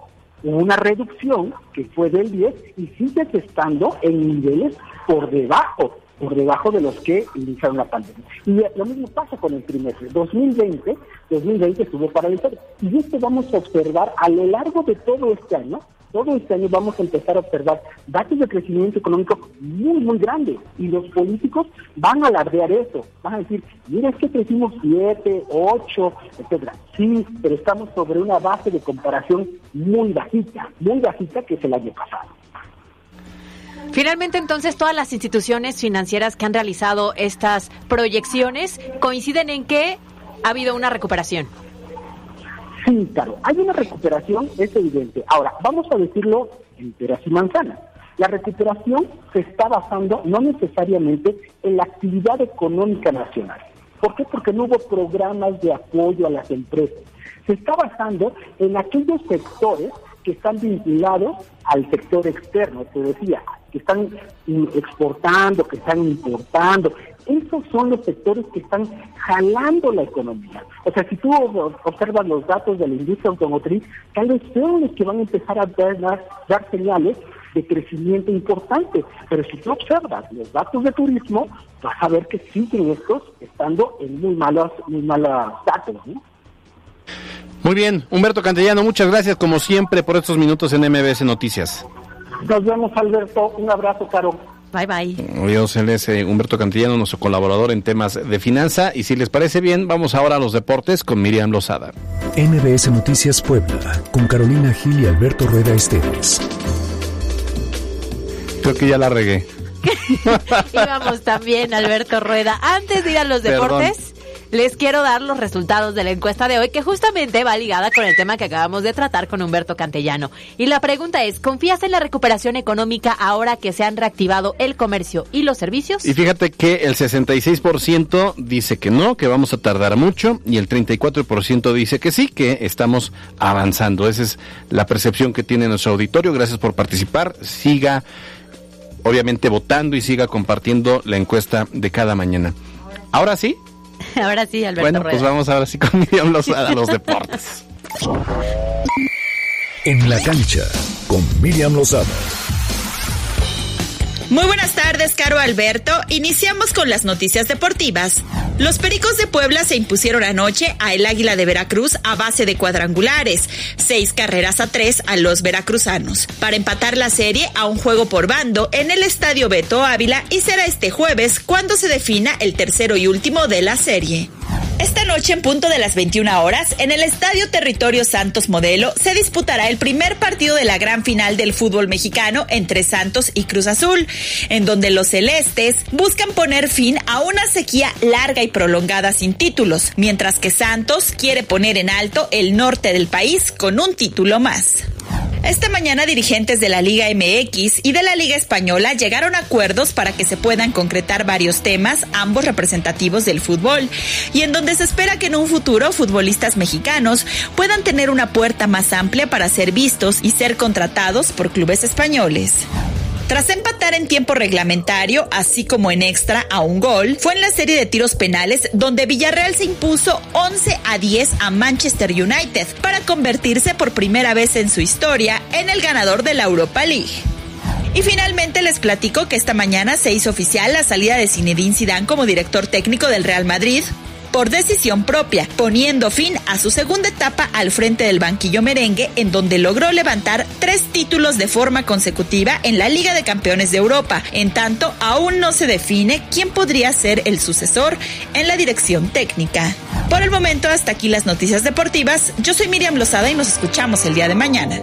[SPEAKER 12] hubo una reducción que fue del 10 y sigues estando en niveles por debajo por debajo de los que iniciaron la pandemia. Y lo mismo pasa con el trimestre. 2020, 2020 estuvo paralizado. Y esto vamos a observar a lo largo de todo este año, todo este año vamos a empezar a observar datos de crecimiento económico muy, muy grandes. Y los políticos van a alardear eso. Van a decir, mira, es que crecimos 7, 8, etcétera. Sí, pero estamos sobre una base de comparación muy bajita, muy bajita que es el año pasado.
[SPEAKER 2] Finalmente, entonces, todas las instituciones financieras que han realizado estas proyecciones coinciden en que ha habido una recuperación.
[SPEAKER 12] Sí, claro, hay una recuperación, es evidente. Ahora, vamos a decirlo en peras y manzanas. La recuperación se está basando no necesariamente en la actividad económica nacional. ¿Por qué? Porque no hubo programas de apoyo a las empresas. Se está basando en aquellos sectores que están vinculados al sector externo, te decía, que están exportando, que están importando. Esos son los sectores que están jalando la economía. O sea, si tú observas los datos de la industria automotriz, tal vez son los que van a empezar a dar, dar señales de crecimiento importante. Pero si tú observas los datos de turismo, vas a ver que siguen estos estando en muy malos, muy malos datos.
[SPEAKER 3] Muy bien, Humberto Cantellano, muchas gracias como siempre por estos minutos en MBS Noticias.
[SPEAKER 12] Nos vemos, Alberto. Un abrazo, Caro.
[SPEAKER 2] Bye bye.
[SPEAKER 3] Dios, él es eh, Humberto Cantillano, nuestro colaborador en temas de finanza. Y si les parece bien, vamos ahora a los deportes con Miriam Lozada.
[SPEAKER 1] MBS Noticias Puebla, con Carolina Gil y Alberto Rueda Esteves.
[SPEAKER 3] Creo que ya la regué.
[SPEAKER 2] y vamos también, Alberto Rueda. Antes de ir a los deportes les quiero dar los resultados de la encuesta de hoy, que justamente va ligada con el tema que acabamos de tratar con Humberto Cantellano. Y la pregunta es, ¿confías en la recuperación económica ahora que se han reactivado el comercio y los servicios?
[SPEAKER 3] Y fíjate que el 66% dice que no, que vamos a tardar mucho, y el 34% dice que sí, que estamos avanzando. Esa es la percepción que tiene nuestro auditorio. Gracias por participar. Siga obviamente votando y siga compartiendo la encuesta de cada mañana. Ahora sí,
[SPEAKER 2] Ahora sí, Alberto
[SPEAKER 3] Bueno, pues vamos ahora sí con Miriam Lozada a los deportes.
[SPEAKER 1] En la cancha con Miriam Lozada.
[SPEAKER 11] Muy buenas tardes, Caro Alberto. Iniciamos con las noticias deportivas. Los Pericos de Puebla se impusieron anoche a el Águila de Veracruz a base de cuadrangulares, seis carreras a tres a los veracruzanos, para empatar la serie a un juego por bando en el Estadio Beto Ávila y será este jueves cuando se defina el tercero y último de la serie. Esta noche, en punto de las 21 horas, en el Estadio Territorio Santos Modelo, se disputará el primer partido de la gran final del fútbol mexicano entre Santos y Cruz Azul, en donde los celestes buscan poner fin a una sequía larga y prolongada sin títulos, mientras que Santos quiere poner en alto el norte del país con un título más. Esta mañana dirigentes de la Liga MX y de la Liga Española llegaron a acuerdos para que se puedan concretar varios temas, ambos representativos del fútbol, y en donde se espera que en un futuro futbolistas mexicanos puedan tener una puerta más amplia para ser vistos y ser contratados por clubes españoles. Tras empatar en tiempo reglamentario, así como en extra a un gol, fue en la serie de tiros penales donde Villarreal se impuso 11 a 10 a Manchester United para convertirse por primera vez en su historia en el ganador de la Europa League. Y finalmente les platico que esta mañana se hizo oficial la salida de Zinedine Zidane como director técnico del Real Madrid por decisión propia, poniendo fin a su segunda etapa al frente del banquillo merengue, en donde logró levantar tres títulos de forma consecutiva en la Liga de Campeones de Europa. En tanto, aún no se define quién podría ser el sucesor en la dirección técnica. Por el momento, hasta aquí las noticias deportivas. Yo soy Miriam Lozada y nos escuchamos el día de mañana.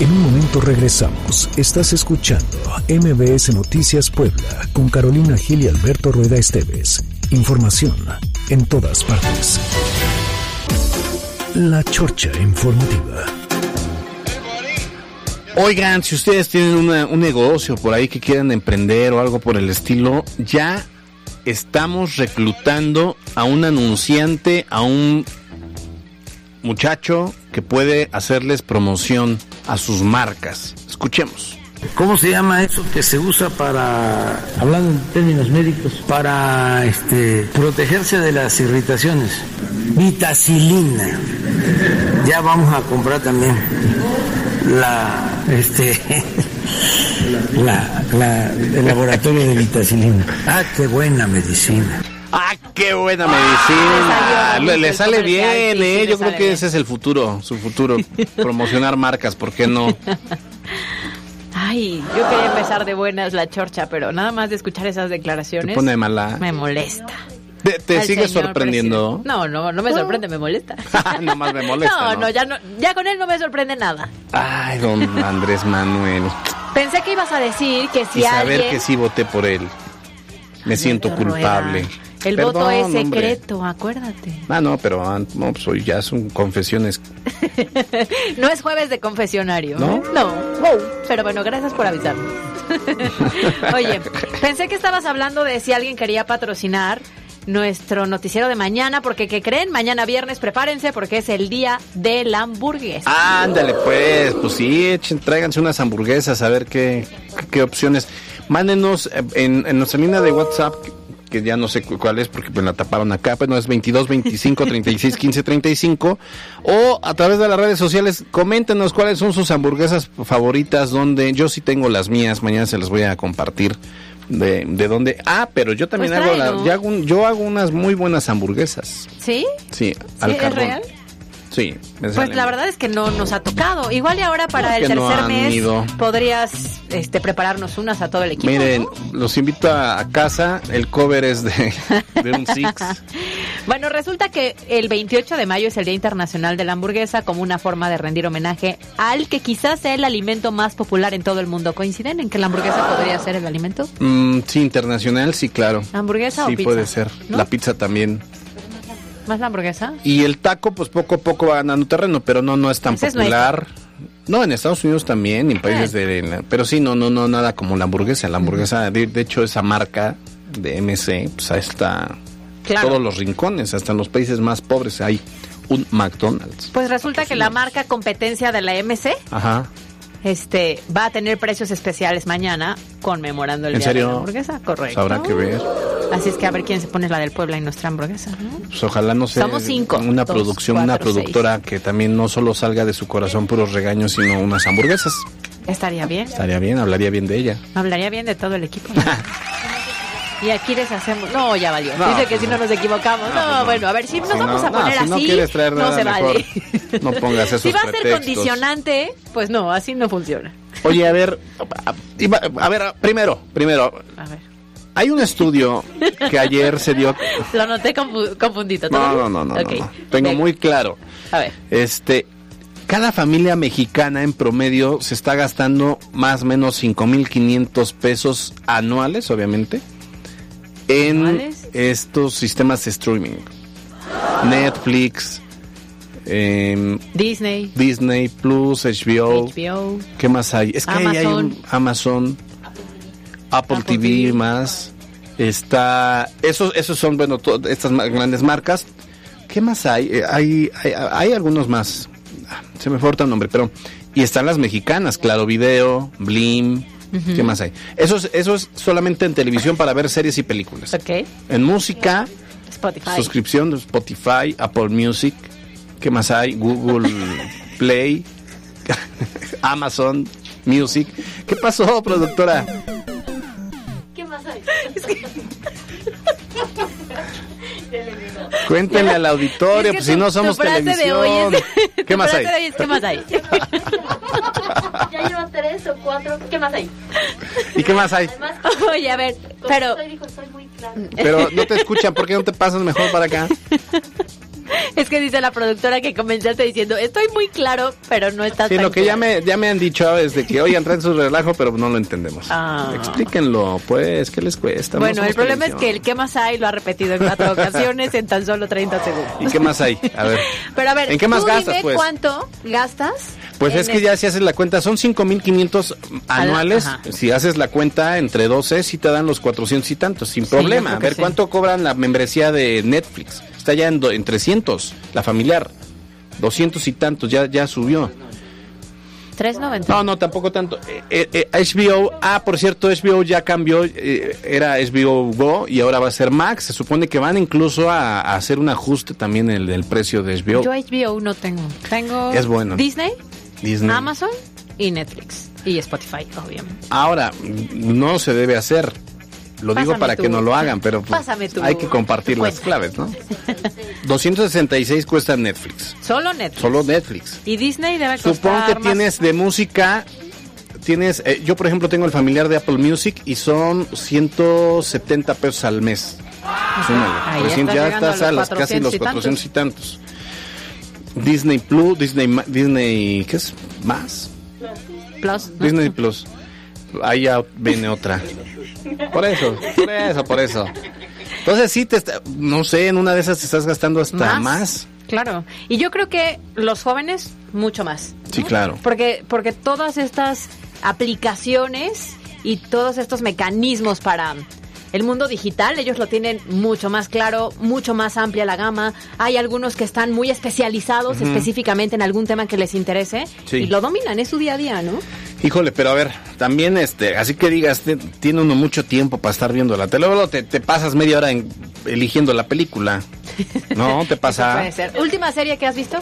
[SPEAKER 1] En un momento regresamos. Estás escuchando MBS Noticias Puebla con Carolina Gil y Alberto Rueda Esteves. Información en todas partes. La Chorcha Informativa.
[SPEAKER 3] Oigan, si ustedes tienen una- un negocio por ahí que quieran emprender o algo por el estilo, ya estamos reclutando a un anunciante, a un muchacho que puede hacerles promoción a sus marcas. Escuchemos.
[SPEAKER 9] ¿Cómo se llama eso que se usa para, hablando en términos médicos, para este, protegerse de las irritaciones? Vitacilina. Ya vamos a comprar también la, este, la, la- el laboratorio de vitacilina. Ah, qué buena medicina.
[SPEAKER 3] ¡Ah, qué buena medicina! Le, le sale bien, ¿eh? Yo creo que ese es el futuro, su futuro. Promocionar marcas, ¿por qué no?
[SPEAKER 2] Ay, yo quería empezar de buenas la chorcha, pero nada más de escuchar esas declaraciones.
[SPEAKER 3] Te pone mala.
[SPEAKER 2] Me molesta.
[SPEAKER 3] ¿Te, te sigue sorprendiendo?
[SPEAKER 2] presidente. No, no, no me sorprende, me molesta.
[SPEAKER 3] Nomás me molesta,
[SPEAKER 2] no,
[SPEAKER 3] ¿no?
[SPEAKER 2] no, ya no, ya con él no me sorprende nada.
[SPEAKER 3] Ay, don Andrés Manuel.
[SPEAKER 2] Pensé que ibas a decir que si
[SPEAKER 3] y saber
[SPEAKER 2] alguien
[SPEAKER 3] que sí voté por él. Me siento
[SPEAKER 2] Rueda. El voto es
[SPEAKER 3] hombre.
[SPEAKER 2] secreto, acuérdate.
[SPEAKER 3] Ah, no, pero ah, no, pues hoy ya son confesiones.
[SPEAKER 2] No es jueves de confesionario.
[SPEAKER 3] ¿No?
[SPEAKER 2] No. Wow. Pero bueno, gracias por avisarme. Oye, pensé que estabas hablando de si alguien quería patrocinar nuestro noticiero de mañana, porque ¿qué creen? Mañana viernes, prepárense porque es el día de la hamburguesa.
[SPEAKER 3] Ándale, pues, pues sí, echen, tráiganse unas hamburguesas a ver qué, qué, qué opciones. Mándenos eh, en, en nuestra línea de WhatsApp, que ya no sé cu- cuál es porque me la taparon acá, pero no es 22 25 36 15 35. O a través de las redes sociales, coméntenos cuáles son sus hamburguesas favoritas, donde yo sí tengo las mías, mañana se las voy a compartir. De, de dónde. Ah, pero yo también
[SPEAKER 2] Pues
[SPEAKER 3] hago, la- yo hago, yo hago unas muy buenas hamburguesas.
[SPEAKER 2] ¿Sí?
[SPEAKER 3] Sí, al
[SPEAKER 2] ¿Sí? ¿Es
[SPEAKER 3] carbón.
[SPEAKER 2] real?
[SPEAKER 3] Sí,
[SPEAKER 2] Pues la verdad es que no nos ha tocado. Igual y ahora para
[SPEAKER 3] ¿Por
[SPEAKER 2] el
[SPEAKER 3] no
[SPEAKER 2] tercer
[SPEAKER 3] han
[SPEAKER 2] mes
[SPEAKER 3] ido?
[SPEAKER 2] podrías este, prepararnos unas a todo el equipo.
[SPEAKER 3] Miren, los invito a, casa. El cover es de, de un Six.
[SPEAKER 2] Bueno, resulta que el 28 de mayo es el Día Internacional de la Hamburguesa como una forma de rendir homenaje al que quizás sea el alimento más popular en todo el mundo. ¿Coinciden en que la hamburguesa podría ser el alimento?
[SPEAKER 3] Mm, sí, internacional, sí, claro.
[SPEAKER 2] ¿Hamburguesa o
[SPEAKER 3] Sí,
[SPEAKER 2] pizza?
[SPEAKER 3] puede ser.
[SPEAKER 2] ¿No?
[SPEAKER 3] La pizza también.
[SPEAKER 2] ¿Más la hamburguesa?
[SPEAKER 3] Y el taco, pues poco a poco va ganando terreno, pero no, no es tan
[SPEAKER 2] Ese es
[SPEAKER 3] popular. no, en Estados Unidos también, en países de... en la- pero sí, no, no, no, nada como la hamburguesa. La hamburguesa, de, de hecho, esa marca de MC, pues ahí está...
[SPEAKER 2] Claro.
[SPEAKER 3] Todos los rincones, hasta en los países más pobres hay un McDonald's.
[SPEAKER 2] Pues resulta que la marca competencia de la MC
[SPEAKER 3] Ajá.
[SPEAKER 2] Este va a tener precios especiales mañana conmemorando el
[SPEAKER 3] ¿En
[SPEAKER 2] día de
[SPEAKER 3] serio?
[SPEAKER 2] la hamburguesa, correcto.
[SPEAKER 3] Habrá que ver.
[SPEAKER 2] Así es que a ver quién se pone la del Puebla y nuestra hamburguesa, ¿no?
[SPEAKER 3] Pues ojalá no sea
[SPEAKER 2] cinco.
[SPEAKER 3] una
[SPEAKER 2] Dos,
[SPEAKER 3] producción, una
[SPEAKER 2] cuatro,
[SPEAKER 3] productora que también no solo salga de su corazón puros regaños, sino unas hamburguesas.
[SPEAKER 2] Estaría bien.
[SPEAKER 3] Estaría bien, hablaría bien de ella.
[SPEAKER 2] Hablaría bien de todo el equipo. ¿no? y aquí les hacemos. No, ya valió.
[SPEAKER 3] No,
[SPEAKER 2] Dice que
[SPEAKER 3] pues
[SPEAKER 2] si no nos equivocamos. No,
[SPEAKER 3] no.
[SPEAKER 2] bueno, a ver, si nos
[SPEAKER 3] Si
[SPEAKER 2] vamos
[SPEAKER 3] no-
[SPEAKER 2] a poner
[SPEAKER 3] si
[SPEAKER 2] así, no
[SPEAKER 3] nada
[SPEAKER 2] se
[SPEAKER 3] mejor,
[SPEAKER 2] vale.
[SPEAKER 3] No pongas esos
[SPEAKER 2] si va a ser condicionante, pues no, así no funciona.
[SPEAKER 3] Oye, a ver, a, ver, primero, primero,
[SPEAKER 2] A ver.
[SPEAKER 3] hay un estudio que ayer se dio.
[SPEAKER 2] Lo noté confu- confundido. ¿todo
[SPEAKER 3] No, no, no, no,
[SPEAKER 2] Ok.
[SPEAKER 3] no. Tengo muy claro.
[SPEAKER 2] A ver.
[SPEAKER 3] Este, cada familia mexicana en promedio se está gastando más o menos 5.500 pesos anuales, obviamente, en estos sistemas de streaming. Netflix, em,
[SPEAKER 2] Disney,
[SPEAKER 3] Disney Plus, HBO.
[SPEAKER 2] HBO.
[SPEAKER 3] ¿Qué más hay? Es que ahí hay un Amazon, Apple, TV, más. Está. Esos, esos son, bueno, to- estas grandes marcas. ¿Qué más hay? Eh, hay, hay? hay algunos más. Ah, Se me falta el nombre, pero. Y están las mexicanas, Claro Video, Blim.
[SPEAKER 2] Ujú.
[SPEAKER 3] ¿Qué más hay? Eso es, eso es solamente en televisión para ver series y películas.
[SPEAKER 2] Ok.
[SPEAKER 3] En música,
[SPEAKER 2] Spotify.
[SPEAKER 3] suscripción de Spotify, Apple Music. ¿Qué más hay? Google Play, Amazon Music. ¿Qué pasó, productora? Cuéntenle al auditorio,
[SPEAKER 2] Es que
[SPEAKER 3] pues
[SPEAKER 2] tu-
[SPEAKER 3] si no
[SPEAKER 2] tu
[SPEAKER 3] somos televisión.
[SPEAKER 2] hoy es-
[SPEAKER 3] ¿Qué
[SPEAKER 2] tu
[SPEAKER 3] más
[SPEAKER 2] frase
[SPEAKER 3] hay?
[SPEAKER 2] de hoy es, ¿Qué más hay?
[SPEAKER 13] Ya lleva tres o cuatro. ¿Qué más hay?
[SPEAKER 3] ¿Y qué más hay?
[SPEAKER 13] Además,
[SPEAKER 2] Oye, a ver, pero
[SPEAKER 13] Soy, dijo, soy muy claro.
[SPEAKER 3] Pero no te escuchan, ¿por qué no te pasas mejor para acá?
[SPEAKER 2] es que dice la productora que comenzaste diciendo, estoy muy claro, pero no estás
[SPEAKER 3] Sí,
[SPEAKER 2] tan
[SPEAKER 3] lo que ya
[SPEAKER 2] claro".
[SPEAKER 3] me, ya me han dicho es de que, oigan, traen su relajo, pero no lo entendemos.
[SPEAKER 2] Ah.
[SPEAKER 3] Explíquenlo, pues, ¿qué les cuesta? No
[SPEAKER 2] Bueno,
[SPEAKER 3] somos
[SPEAKER 2] el problema es que el ¿qué más hay? lo ha repetido en cuatro ocasiones en tan solo 30 segundos.
[SPEAKER 3] ¿Y qué más hay? A ver.
[SPEAKER 2] Pero a ver,
[SPEAKER 3] ¿En qué más
[SPEAKER 2] tú
[SPEAKER 3] gastas,
[SPEAKER 2] dime
[SPEAKER 3] pues?
[SPEAKER 2] cuánto gastas.
[SPEAKER 3] Pues es que
[SPEAKER 2] el-
[SPEAKER 3] ya si haces la cuenta, son 5.500 anuales.
[SPEAKER 2] Ajá.
[SPEAKER 3] Si haces la cuenta entre 12, sí te dan los 400 y tantos, sin
[SPEAKER 2] Sí,
[SPEAKER 3] problema. A ver
[SPEAKER 2] sí.
[SPEAKER 3] cuánto cobran la membresía de Netflix. Está ya en, do- en 300, la familiar. 200 y tantos, ya, ya subió.
[SPEAKER 2] 3.90.
[SPEAKER 3] No, no, tampoco tanto. Eh, eh, eh, HBO, ah, por cierto, HBO ya cambió, eh, era HBO Go y ahora va a ser Max. Se supone que van incluso a, a hacer un ajuste también el del precio de HBO.
[SPEAKER 2] Yo HBO no tengo. Tengo
[SPEAKER 3] Es bueno.
[SPEAKER 2] Disney,
[SPEAKER 3] Disney.
[SPEAKER 2] Amazon y Netflix. Y Spotify, obviamente.
[SPEAKER 3] Ahora, no se debe hacer. Lo digo
[SPEAKER 2] Pásame
[SPEAKER 3] para que no lo hagan, pero pues, hay que compartir las claves, ¿no? 266 cuesta Netflix.
[SPEAKER 2] Solo Netflix.
[SPEAKER 3] Solo Netflix.
[SPEAKER 2] Y Disney debe costar
[SPEAKER 3] Supongo que
[SPEAKER 2] más-
[SPEAKER 3] tienes de música, tienes, eh, yo por ejemplo tengo el familiar de Apple Music y son 170 pesos al mes. Súmale.
[SPEAKER 2] Ahí ya
[SPEAKER 3] 300,
[SPEAKER 2] estás
[SPEAKER 3] ya estás
[SPEAKER 2] a los,
[SPEAKER 3] casi
[SPEAKER 2] 400
[SPEAKER 3] los
[SPEAKER 2] y tantos.
[SPEAKER 3] 400 y tantos. Disney Plus, Disney, Disney, ¿qué es? ¿Más?
[SPEAKER 2] Plus.
[SPEAKER 3] Disney Plus. Ahí ya viene otra. Por eso, por eso, por eso. Entonces sí, te está- no sé, en una de esas te estás gastando hasta más.
[SPEAKER 2] Claro. Y yo creo que los jóvenes, mucho más.
[SPEAKER 3] Sí, claro.
[SPEAKER 2] Porque, porque todas estas aplicaciones y todos estos mecanismos para el mundo digital, ellos lo tienen mucho más claro, mucho más amplia la gama. Hay algunos que están muy especializados específicamente en algún tema que les interese
[SPEAKER 3] Sí.
[SPEAKER 2] y lo dominan, es su día a día, ¿no?
[SPEAKER 3] Híjole, pero a ver, también este, así que digas, te- tiene uno mucho tiempo para estar viendo la tele, luego te, te pasas media hora en- eligiendo la película. No, te pasa.
[SPEAKER 2] Puede ser. Última serie que has visto.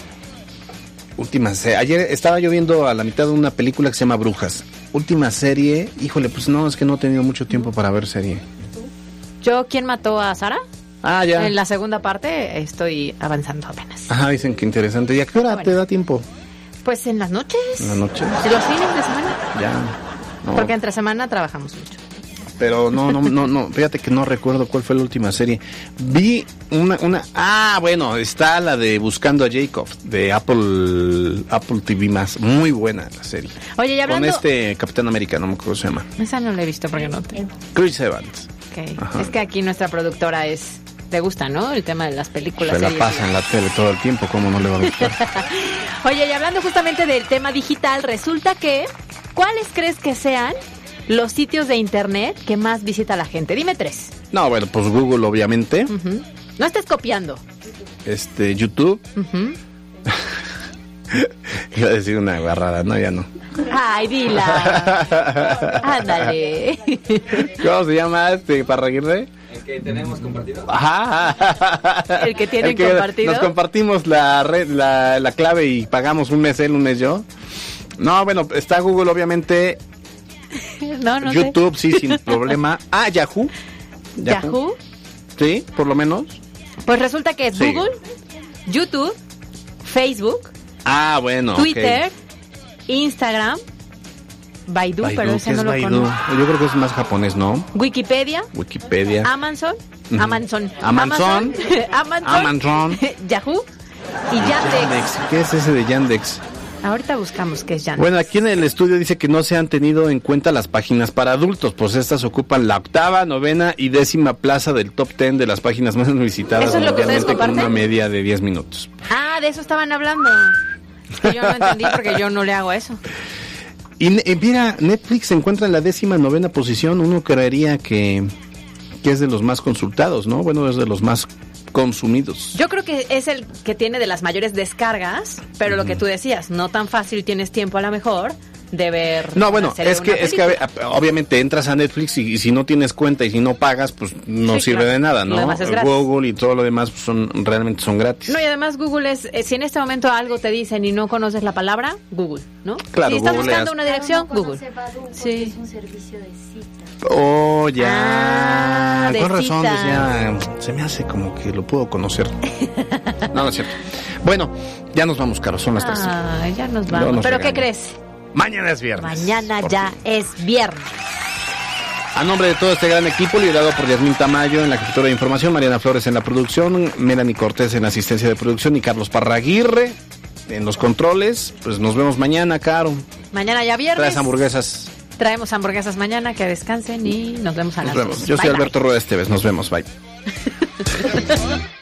[SPEAKER 3] Última serie. Ayer estaba yo viendo a la mitad de una película que se llama Brujas. Última serie. Híjole, pues no, es que no he tenido mucho tiempo para ver serie.
[SPEAKER 2] Yo, ¿quién mató a Sara?
[SPEAKER 3] Ah, ya.
[SPEAKER 2] En la segunda parte estoy avanzando apenas.
[SPEAKER 3] Ajá, dicen que interesante. ¿Y a qué hora
[SPEAKER 2] Bueno.
[SPEAKER 3] te da tiempo?
[SPEAKER 2] Pues en las noches.
[SPEAKER 3] En la noche.
[SPEAKER 2] Los fines de semana.
[SPEAKER 3] Ya. No,
[SPEAKER 2] Porque entre semana trabajamos mucho.
[SPEAKER 3] Pero no, no, no, no. Fíjate que no recuerdo cuál fue la última serie. Vi una, una. Ah, bueno, está la de Buscando a Jacob de Apple, Apple TV más. Muy buena la serie.
[SPEAKER 2] Oye, y hablando...
[SPEAKER 3] Con este Capitán América, no me acuerdo cómo se llama.
[SPEAKER 2] Esa no la he visto porque no tengo.
[SPEAKER 3] Chris Evans.
[SPEAKER 2] Ok.
[SPEAKER 3] Ajá.
[SPEAKER 2] Es que aquí nuestra productora es... Le gusta, ¿no? El tema de las películas.
[SPEAKER 3] Se la pasa en la tele todo el tiempo, ¿cómo no le va a gustar?
[SPEAKER 2] Oye, y hablando justamente del tema digital, resulta que... ¿Cuáles crees que sean los sitios de internet que más visita la gente? Dime tres.
[SPEAKER 3] No, bueno, pues Google, obviamente.
[SPEAKER 2] No estés copiando.
[SPEAKER 3] Este, YouTube. Iba a decir una agarrada, no, ya no.
[SPEAKER 2] Ay, dila. Ándale.
[SPEAKER 3] ¿Cómo se llama este Parraguirre?
[SPEAKER 14] El que tenemos compartido.
[SPEAKER 3] Ajá.
[SPEAKER 2] El que tienen
[SPEAKER 3] El que
[SPEAKER 2] compartido.
[SPEAKER 3] Nos compartimos la, red, la, la clave y pagamos un mes él, un mes yo. No, bueno, está Google, obviamente.
[SPEAKER 2] No, no
[SPEAKER 3] YouTube, sí, sin problema. Ah, Yahoo.
[SPEAKER 2] Yahoo.
[SPEAKER 3] Sí, por lo menos.
[SPEAKER 2] Pues resulta que es
[SPEAKER 3] Sí.
[SPEAKER 2] Google, YouTube, Facebook,
[SPEAKER 3] Ah, bueno.
[SPEAKER 2] Twitter, Instagram, Baidu,
[SPEAKER 3] Baidu,
[SPEAKER 2] pero
[SPEAKER 3] ¿qué
[SPEAKER 2] ese
[SPEAKER 3] es
[SPEAKER 2] no lo conozco.
[SPEAKER 3] Yo creo que es más japonés, ¿no?
[SPEAKER 2] Wikipedia,
[SPEAKER 3] Wikipedia.
[SPEAKER 2] Amazon. Amazon,
[SPEAKER 3] Amazon.
[SPEAKER 2] Amazon,
[SPEAKER 3] Amazon.
[SPEAKER 2] Yahoo y Yandex.
[SPEAKER 3] ¿Qué es ese de Yandex?
[SPEAKER 2] Ahorita buscamos qué es Yandex.
[SPEAKER 3] Bueno, aquí en el estudio dice que no se han tenido en cuenta las páginas para adultos, pues estas ocupan la octava, novena y décima plaza del top ten de las páginas más visitadas
[SPEAKER 2] ¿Eso es lo que ustedes
[SPEAKER 3] mundialmente con una
[SPEAKER 2] comparten?
[SPEAKER 3] media de 10 minutos.
[SPEAKER 2] Ah, de eso estaban hablando. Es que yo no entendí porque yo no le hago eso.
[SPEAKER 3] Y eh, mira, Netflix se encuentra en la décima novena posición, uno creería que, que es de los más consultados, ¿no? Bueno, es de los más consumidos.
[SPEAKER 2] Yo creo que es el que tiene de las mayores descargas, pero lo que tú decías, no tan fácil tienes tiempo a lo mejor de ver.
[SPEAKER 3] No, bueno, es que, es que obviamente entras a Netflix y, y si no tienes cuenta y si no pagas, pues no
[SPEAKER 2] Sí,
[SPEAKER 3] sirve
[SPEAKER 2] claro.
[SPEAKER 3] de nada,
[SPEAKER 2] Lo
[SPEAKER 3] ¿no?
[SPEAKER 2] demás es gratis.
[SPEAKER 3] Google y todo lo demás pues, son realmente son gratis.
[SPEAKER 2] No, y además Google es, eh, si en este momento algo te dicen y no conoces la palabra, Google, ¿no?
[SPEAKER 3] Claro,
[SPEAKER 2] si estás buscando una dirección, Google.
[SPEAKER 13] Sí. Es un servicio de cita.
[SPEAKER 3] Oh, ya.
[SPEAKER 2] Ah, de
[SPEAKER 3] Con razón, decía, se me hace como que lo puedo conocer. no, no es cierto. Bueno, ya nos vamos, Caro, son las tres.
[SPEAKER 2] Ah, ya nos vamos.
[SPEAKER 3] nos
[SPEAKER 2] ¿Pero qué crees?
[SPEAKER 3] Mañana es viernes.
[SPEAKER 2] Mañana ya es viernes.
[SPEAKER 3] A nombre de todo este gran equipo, liderado por Yasmín Tamayo en la jefatura de información, Mariana Flores en la producción, Melanie Cortés en la asistencia de producción y Carlos Parraguirre en los controles, pues nos vemos mañana, Caro.
[SPEAKER 2] Mañana ya viernes.
[SPEAKER 3] Traes hamburguesas.
[SPEAKER 2] Traemos hamburguesas mañana, que descansen y nos vemos a
[SPEAKER 3] Nos
[SPEAKER 2] las
[SPEAKER 3] vemos.
[SPEAKER 2] dos.
[SPEAKER 3] Yo soy
[SPEAKER 2] Bye.
[SPEAKER 3] Alberto Rueda Esteves. Nos vemos. Bye.